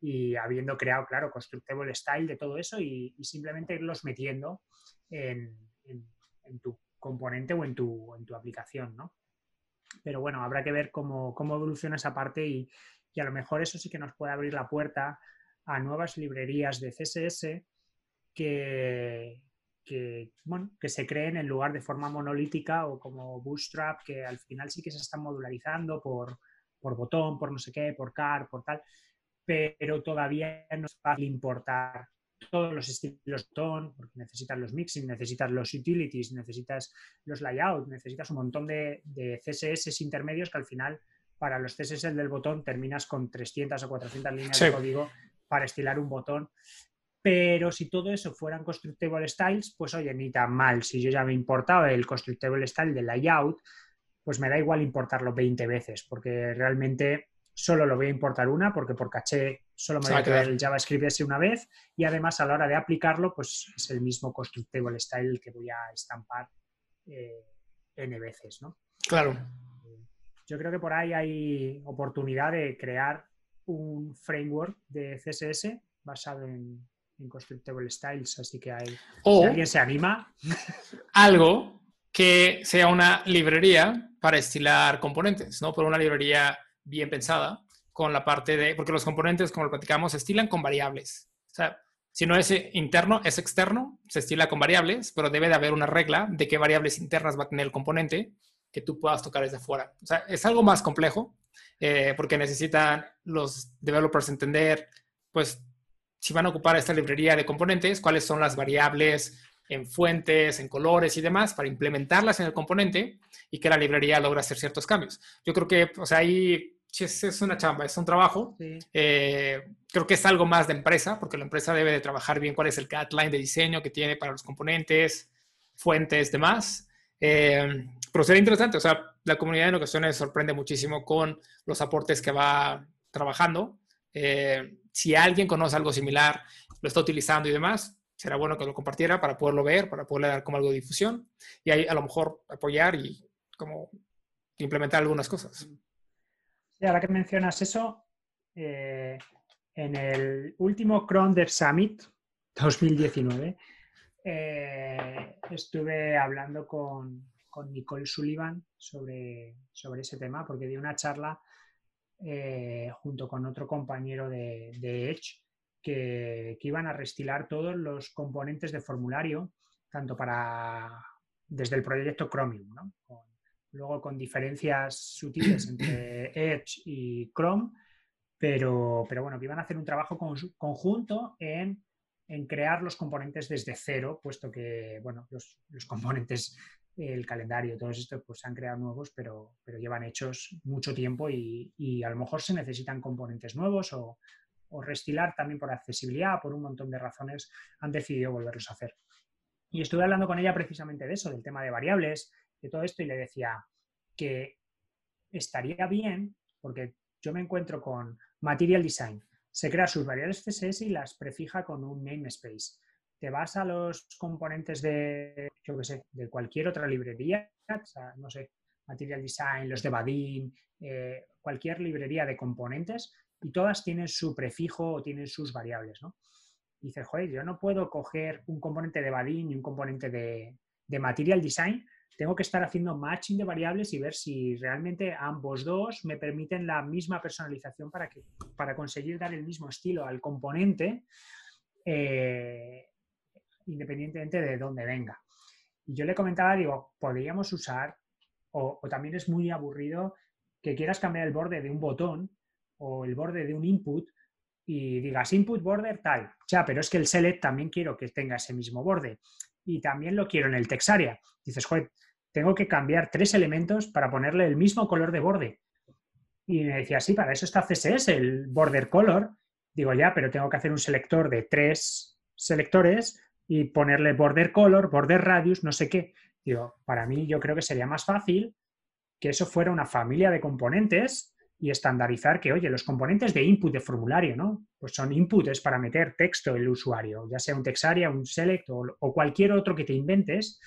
Y, habiendo creado, claro, constructible style de todo eso y, simplemente irlos metiendo en, tu componente o en tu, en tu aplicación, ¿no? Pero bueno, habrá que ver cómo, cómo evoluciona esa parte y, y a lo mejor eso sí que nos puede abrir la puerta a nuevas librerías de CSS que, que, bueno, que se creen en lugar de forma monolítica o como Bootstrap, que al final sí que se están modularizando por, por botón, por no sé qué, por car, por tal, pero todavía no es fácil importar todos los estilos botón, porque necesitas los mixing, necesitas los utilities, necesitas los layouts, necesitas un montón de, de CSS intermedios que al final para los CSS del botón terminas con 300 o 400 líneas de código para estilar un botón pero si todo eso fueran constructible styles, pues oye, ni tan mal. Si yo ya me importaba el constructible style del layout, pues me da igual importarlo 20 veces, porque realmente solo lo voy a importar una, porque por caché solo me voy a quedar el JavaScript ese una vez, y además a la hora de aplicarlo, pues es el mismo constructible style que voy a estampar eh, n veces, ¿no? Claro. Yo creo que por ahí hay oportunidad de crear un framework de CSS basado en, en Constructible Styles, así que hay, si alguien se anima. Algo que sea una librería para estilar componentes, ¿no? Por una librería bien pensada con la parte de, porque los componentes, como lo platicamos, se estilan con variables. O sea, si no es interno, es externo, se estila con variables, pero debe de haber una regla de qué variables internas va a tener el componente que tú puedas tocar desde fuera. O sea, es algo más complejo eh, porque necesitan los developers entender, pues, si van a ocupar esta librería de componentes, cuáles son las variables en fuentes, en colores y demás para implementarlas en el componente y que la librería logre hacer ciertos cambios. Yo creo que, o sea, ahí es, una chamba, es un trabajo. Eh, creo que es algo más de empresa, porque la empresa debe de trabajar bien cuál es el guideline de diseño que tiene para los componentes, fuentes, demás. Eh, pero sería interesante, o sea, la comunidad en ocasiones sorprende muchísimo con los aportes que va trabajando. Eh, si alguien conoce algo similar, lo está utilizando y demás, será bueno que lo compartiera para poderlo ver, para poderle dar como algo de difusión y ahí a lo mejor apoyar y como implementar algunas cosas. Y ahora que mencionas eso, eh, en el último Chrome Dev Summit 2019 eh, estuve hablando con, Nicole Sullivan sobre, sobre ese tema porque di una charla eh, junto con otro compañero de, Edge, que, iban a restilar todos los componentes de formulario, tanto para desde el proyecto Chromium, luego con diferencias sutiles entre Edge y Chrome, pero, pero bueno, que iban a hacer un trabajo conjunto en, crear los componentes desde cero, puesto que bueno, los, los componentes el calendario, todos estos pues se han creado nuevos, pero, pero llevan hechos mucho tiempo y, a lo mejor se necesitan componentes nuevos o, restilar también por accesibilidad, por un montón de razones, han decidido volverlos a hacer. Y estuve hablando con ella precisamente de eso, del tema de variables, de todo esto, y le decía que estaría bien, porque yo me encuentro con Material Design, se crea sus variables CSS y las prefija con un namespace te vas a los componentes de, yo qué sé, de cualquier otra librería, no sé, Material Design, los de Badin, eh, cualquier librería de componentes, y todas tienen su prefijo o tienen sus variables, ¿no? Y dices, joder, yo no puedo coger un componente de Badin y un componente de, de Material Design, tengo que estar haciendo matching de variables y ver si realmente ambos dos me permiten la misma personalización para, que, para conseguir dar el mismo estilo al componente eh, independientemente de dónde venga. Y yo le comentaba, digo, podríamos usar, o, también es muy aburrido que quieras cambiar el borde de un botón o el borde de un input y digas input border tal. Ya, pero es que el select también quiero que tenga ese mismo borde y también lo quiero en el text area. Dices, joder, tengo que cambiar tres elementos para ponerle el mismo color de borde. Y me decía, sí, para eso está CSS, el border color. Digo, ya, pero tengo que hacer un selector de tres selectores y ponerle border color, border radius, no sé qué. Digo, para mí yo creo que sería más fácil que eso fuera una familia de componentes y estandarizar que, oye, los componentes de input de formulario, ¿no? Pues son inputs para meter texto el usuario, ya sea un texaria, un select o, cualquier otro que te inventes,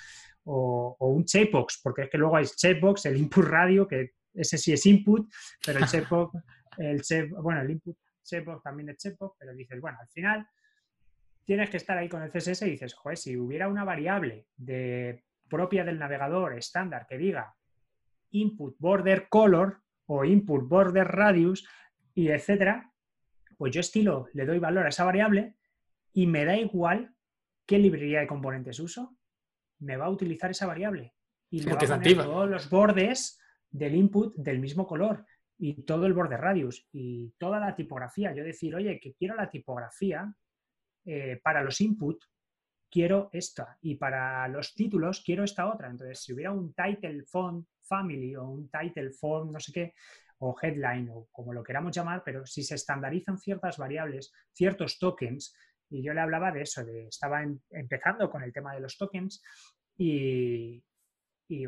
o, un checkbox, porque es que luego hay checkbox, el input radio, que ese sí es input, pero el checkbox, el bueno, el input checkbox también es checkbox, pero dices, bueno, al final tienes que estar ahí con el CSS y dices, joder, si hubiera una variable de, propia del navegador estándar que diga input border color o input border radius y etcétera, pues yo estilo, le doy valor a esa variable y me da igual qué librería de componentes uso, me va a utilizar esa variable y me va a poner todos los bordes del input del mismo color y todo el border radius y toda la tipografía. Yo decir, oye, que quiero la tipografía eh, para los input quiero esta y para los títulos quiero esta otra. Entonces, si hubiera un title font family o un title font no sé qué, o headline o como lo queramos llamar, pero si se estandarizan ciertas variables, ciertos tokens, y yo le hablaba de eso, de, estaba empezando con el tema de los tokens y, y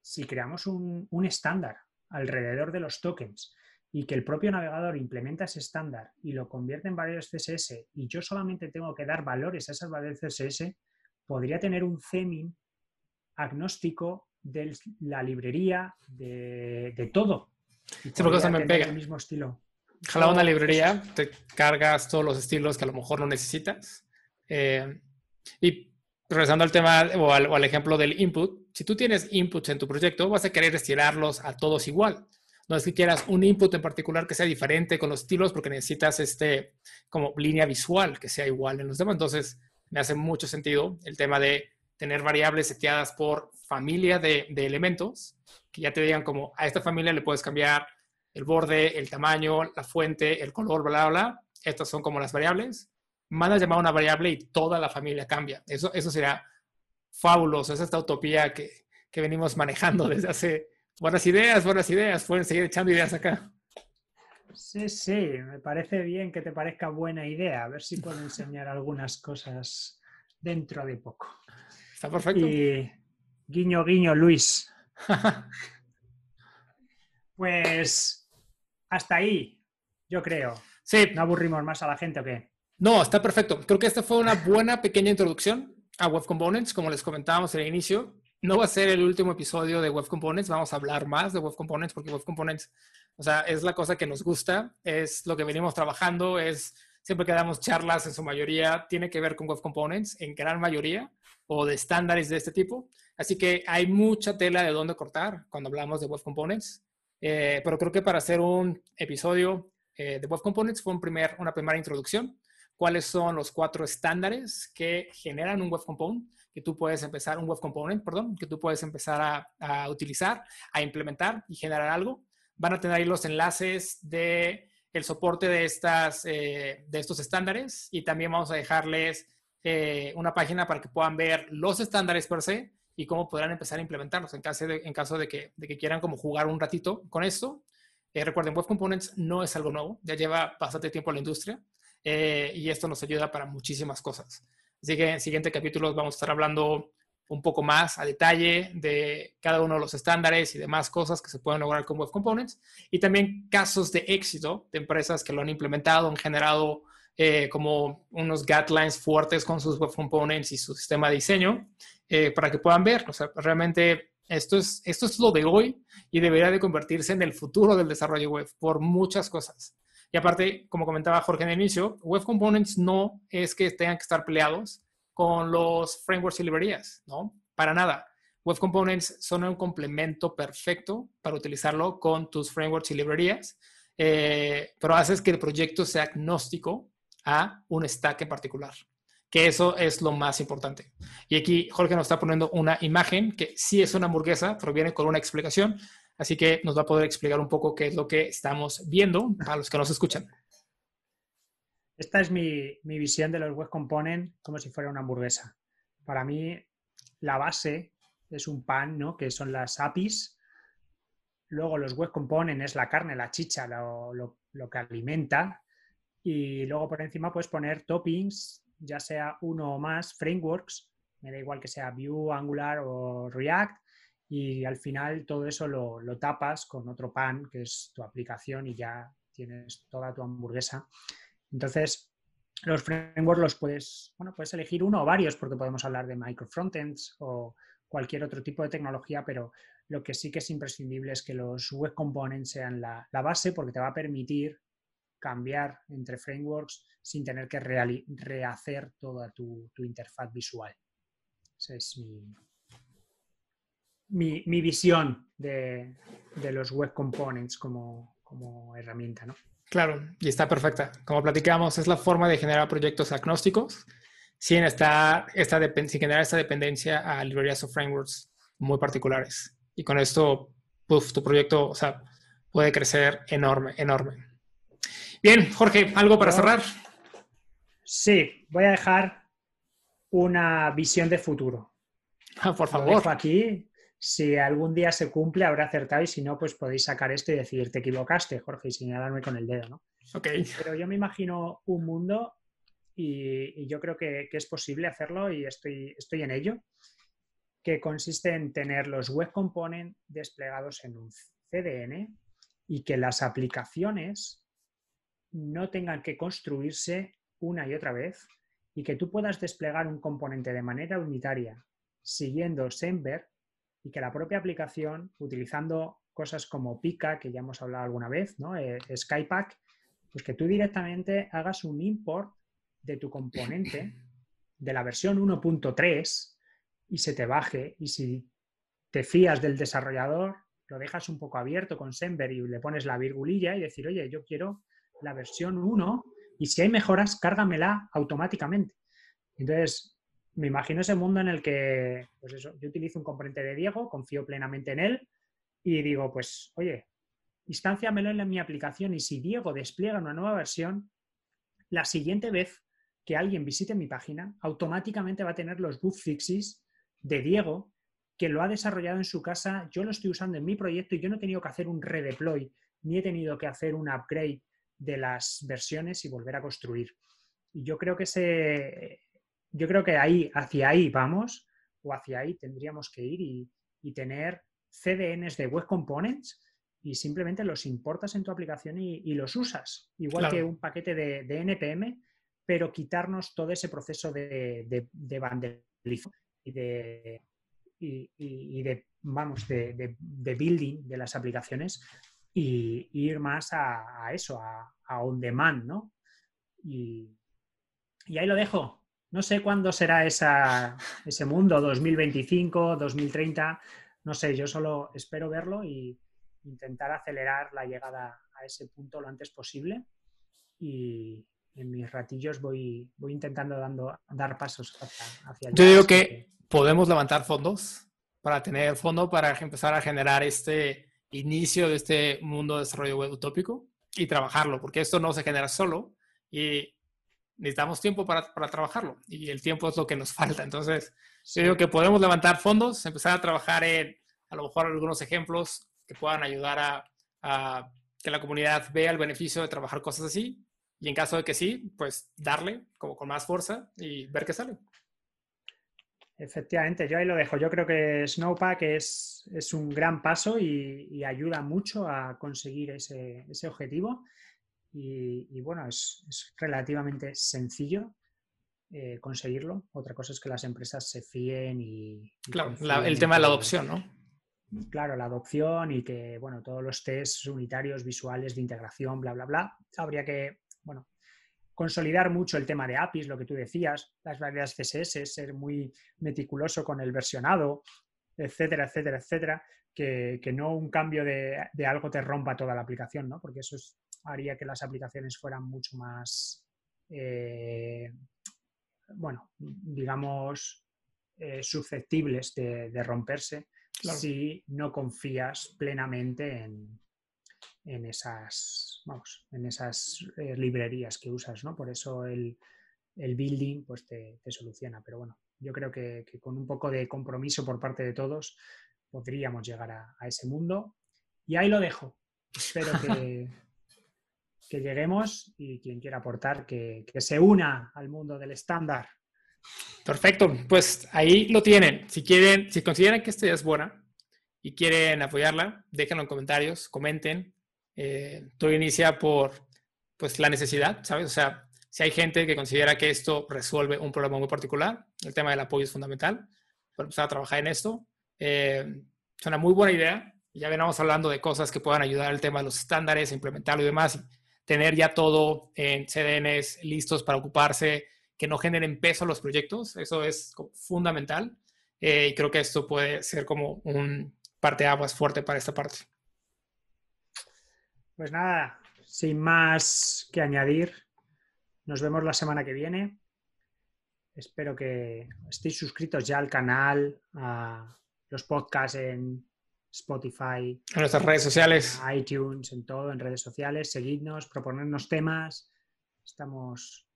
si, creamos un estándar alrededor de los tokens y que el propio navegador implementa ese estándar y lo convierte en variables CSS y yo solamente tengo que dar valores a esas variables CSS, podría tener un theming agnóstico de la librería, de, todo. sí, porque eso me pega. El mismo estilo. Jala una librería, te cargas todos los estilos que a lo mejor no necesitas. Eh, y regresando al tema o al, o al ejemplo del input, si tú tienes inputs en tu proyecto, vas a querer estirarlos a todos igual. No es que quieras un input en particular que sea diferente con los estilos porque necesitas este como línea visual que sea igual en los demás. Entonces, me hace mucho sentido el tema de tener variables seteadas por familia de, elementos que ya te digan como a esta familia le puedes cambiar el borde, el tamaño, la fuente, el color, bla, bla, bla. Estas son como las variables. Mandas llamar una variable y toda la familia cambia. Eso, eso será fabuloso. Es esta utopía que, que venimos manejando desde hace Buenas ideas, buenas ideas. Pueden seguir echando ideas acá. Sí, sí, me parece bien que te parezca buena idea. A ver si puedo enseñar algunas cosas dentro de poco. Está perfecto. Y guiño, guiño, Luis. pues hasta ahí, yo creo. Sí. ¿No aburrimos más a la gente o qué? No, está perfecto. Creo que esta fue una buena pequeña introducción a Web Components, como les comentábamos en el inicio no va a ser el último episodio de Web Components, vamos a hablar más de Web Components porque Web Components, o sea, es la cosa que nos gusta, es lo que venimos trabajando, es siempre que damos charlas en su mayoría tiene que ver con Web Components, en gran mayoría, o de estándares de este tipo. Así que hay mucha tela de dónde cortar cuando hablamos de Web Components, eh, pero creo que para hacer un episodio eh, de Web Components fue un primer, una primera introducción. ¿Cuáles son los cuatro estándares que generan un Web Component? que tú puedes empezar, un web component, perdón, que tú puedes empezar a, utilizar, a implementar y generar algo. Van a tener ahí los enlaces de el soporte de, estas, eh, de estos estándares y también vamos a dejarles eh, una página para que puedan ver los estándares per se y cómo podrán empezar a implementarlos en caso de, en caso de, que, de que quieran como jugar un ratito con esto. Eh, recuerden, Web Components no es algo nuevo, ya lleva bastante tiempo en la industria y esto nos ayuda para muchísimas cosas. Así que en siguientes capítulos vamos a estar hablando un poco más a detalle de cada uno de los estándares y demás cosas que se pueden lograr con Web Components y también casos de éxito de empresas que lo han implementado, han generado eh, como unos guidelines fuertes con sus web components y su sistema de diseño eh, para que puedan ver. O sea, realmente esto es, esto es lo de hoy y debería de convertirse en el futuro del desarrollo web por muchas cosas. Y aparte, como comentaba Jorge en el inicio, Web Components no es que tengan que estar peleados con los frameworks y librerías, ¿no? Para nada. Web Components son un complemento perfecto para utilizarlo con tus frameworks y librerías, eh, pero haces que el proyecto sea agnóstico a un stack en particular, que eso es lo más importante. Y aquí Jorge nos está poniendo una imagen que sí es una hamburguesa, pero viene con una explicación, así que nos va a poder explicar un poco qué es lo que estamos viendo para los que nos escuchan. Esta es mi, visión de los web components como si fuera una hamburguesa. Para mí, la base es un pan, ¿no? Que son las APIs. Luego los web components es la carne, la chicha, lo que alimenta y luego por encima puedes poner toppings, ya sea uno o más, frameworks, me da igual que sea Vue, Angular o React, y al final todo eso lo, tapas con otro pan, que es tu aplicación, y ya tienes toda tu hamburguesa. Entonces, los frameworks los puedes, bueno, puedes elegir uno o varios, porque podemos hablar de microfrontends o cualquier otro tipo de tecnología, pero lo que sí que es imprescindible es que los web components sean la, la base, porque te va a permitir cambiar entre frameworks sin tener que rehacer toda tu, interfaz visual. Esa es mi, visión de, los web components como, herramienta. ¿no? Claro, y está perfecta. Como platicamos, es la forma de generar proyectos agnósticos sin, esta, esta sin generar esta dependencia a librerías o frameworks muy particulares. Y con esto, tu proyecto o sea, puede crecer enorme, enorme. Bien, Jorge, ¿algo para cerrar? Sí, voy a dejar una visión de futuro. Ah, por favor. aquí. Si algún día se cumple, habrá acertado y si no, pues podéis sacar esto y decir, te equivocaste, Jorge, y señalarme con el dedo, ¿no? Ok. Pero yo me imagino un mundo y, yo creo que, que, es posible hacerlo y estoy, estoy en ello, que consiste en tener los web components desplegados en un CDN y que las aplicaciones no tengan que construirse una y otra vez y que tú puedas desplegar un componente de manera unitaria siguiendo Semver y que la propia aplicación, utilizando cosas como Pika, que ya hemos hablado alguna vez, ¿no? Eh, Skypack, pues que tú directamente hagas un import de tu componente de la versión 1.3 y se te baje. Y si te fías del desarrollador, lo dejas un poco abierto con Semver y le pones la virgulilla y decir, oye, yo quiero la versión 1 y si hay mejoras, cárgamela automáticamente. Entonces, me imagino ese mundo en el que, pues eso, yo utilizo un componente de Diego, confío plenamente en él y digo, pues, oye, instánciamelo en mi aplicación y si Diego despliega una nueva versión, la siguiente vez que alguien visite mi página, automáticamente va a tener los bug fixes de Diego que lo ha desarrollado en su casa, yo lo estoy usando en mi proyecto y yo no he tenido que hacer un redeploy, ni he tenido que hacer un upgrade de las versiones y volver a construir. Y yo creo que ese, yo creo que ahí, hacia ahí vamos, o hacia ahí tendríamos que ir y, tener CDNs de Web Components y simplemente los importas en tu aplicación y, los usas, igual que un paquete de, NPM, pero quitarnos todo ese proceso de, de, de y de, y, de, vamos, de, building de las aplicaciones y, ir más a, eso, a, on demand, ¿no? Y, ahí lo dejo. No sé cuándo será esa, ese mundo, 2025, 2030, no sé, yo solo espero verlo y intentar acelerar la llegada a ese punto lo antes posible y en mis ratillos voy, voy intentando dando, dar pasos hacia, allá. Yo digo que podemos levantar fondos para tener fondo para empezar a generar este inicio de este mundo de desarrollo web utópico y trabajarlo, porque esto no se genera solo y necesitamos tiempo para, para trabajarlo y el tiempo es lo que nos falta. Entonces, yo digo que podemos levantar fondos, empezar a trabajar en a lo mejor algunos ejemplos que puedan ayudar a, a que la comunidad vea el beneficio de trabajar cosas así y en caso de que sí, pues darle como con más fuerza y ver qué sale. Efectivamente, yo ahí lo dejo. Yo creo que Snowpack es, un gran paso y, ayuda mucho a conseguir ese, objetivo. Y, bueno, es, relativamente sencillo eh, conseguirlo. Otra cosa es que las empresas se fíen y... claro, el tema de la adopción, ¿no? Claro, la adopción y que, bueno, todos los tests unitarios, visuales de integración, bla, bla, bla. Habría que, bueno, consolidar mucho el tema de APIs, lo que tú decías, las variedades CSS, ser muy meticuloso con el versionado, etcétera, etcétera, etcétera, que, no un cambio de, algo te rompa toda la aplicación, ¿no? Porque eso haría que las aplicaciones fueran mucho más, eh, bueno, digamos, eh, susceptibles de romperse si no confías plenamente en, esas, vamos, en esas eh, librerías que usas, ¿no? Por eso el, building pues te, soluciona. Pero bueno, yo creo que, con un poco de compromiso por parte de todos podríamos llegar a, ese mundo. Y ahí lo dejo. Espero que, que lleguemos y quien quiera aportar que, que se una al mundo del estándar Perfecto, pues ahí lo tienen. Si quieren, si consideran que esta idea es buena y quieren apoyarla, déjenlo en comentarios, comenten. Eh, todo inicia por pues la necesidad, ¿sabes? O sea, si hay gente que considera que esto resuelve un problema muy particular, el tema del apoyo es fundamental para empezar a trabajar en esto. Eh, es una muy buena idea. Ya venamos hablando de cosas que puedan ayudar al tema de los estándares, implementarlo y demás. Tener ya todo en CDNs listos para ocuparse que no generen peso los proyectos. Eso es fundamental. Eh, y creo que esto puede ser como un parte aguas fuerte para esta parte. Pues nada, sin más que añadir, nos vemos la semana que viene. Espero que estéis suscritos ya al canal, a los podcasts en Spotify, en nuestras redes sociales, iTunes, en todo, en redes sociales. Seguidnos, proponernos temas. Estamos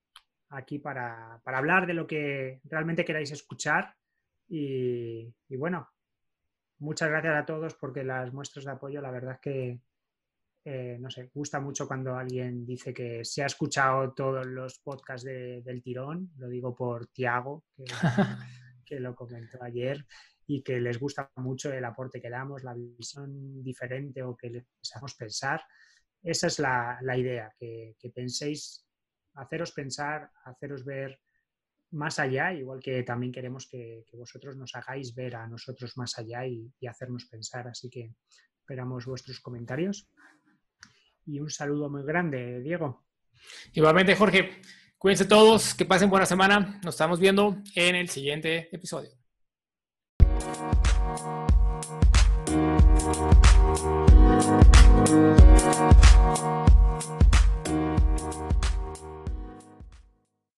aquí para, hablar de lo que realmente queráis escuchar. Y, bueno, muchas gracias a todos porque las muestras de apoyo, la verdad es que, eh, no sé, gusta mucho cuando alguien dice que se ha escuchado todos los podcasts del tirón, lo digo por Tiago, que, que, lo comentó ayer, y que les gusta mucho el aporte que damos, la visión diferente o que les hacemos pensar. Esa es la, idea, que, que penséis haceros pensar, haceros ver más allá, igual que también queremos que, vosotros nos hagáis ver a nosotros más allá y, hacernos pensar. Así que esperamos vuestros comentarios. Y un saludo muy grande, Diego. Igualmente, Jorge. Cuídense todos, que pasen buena semana. Nos estamos viendo en el siguiente episodio.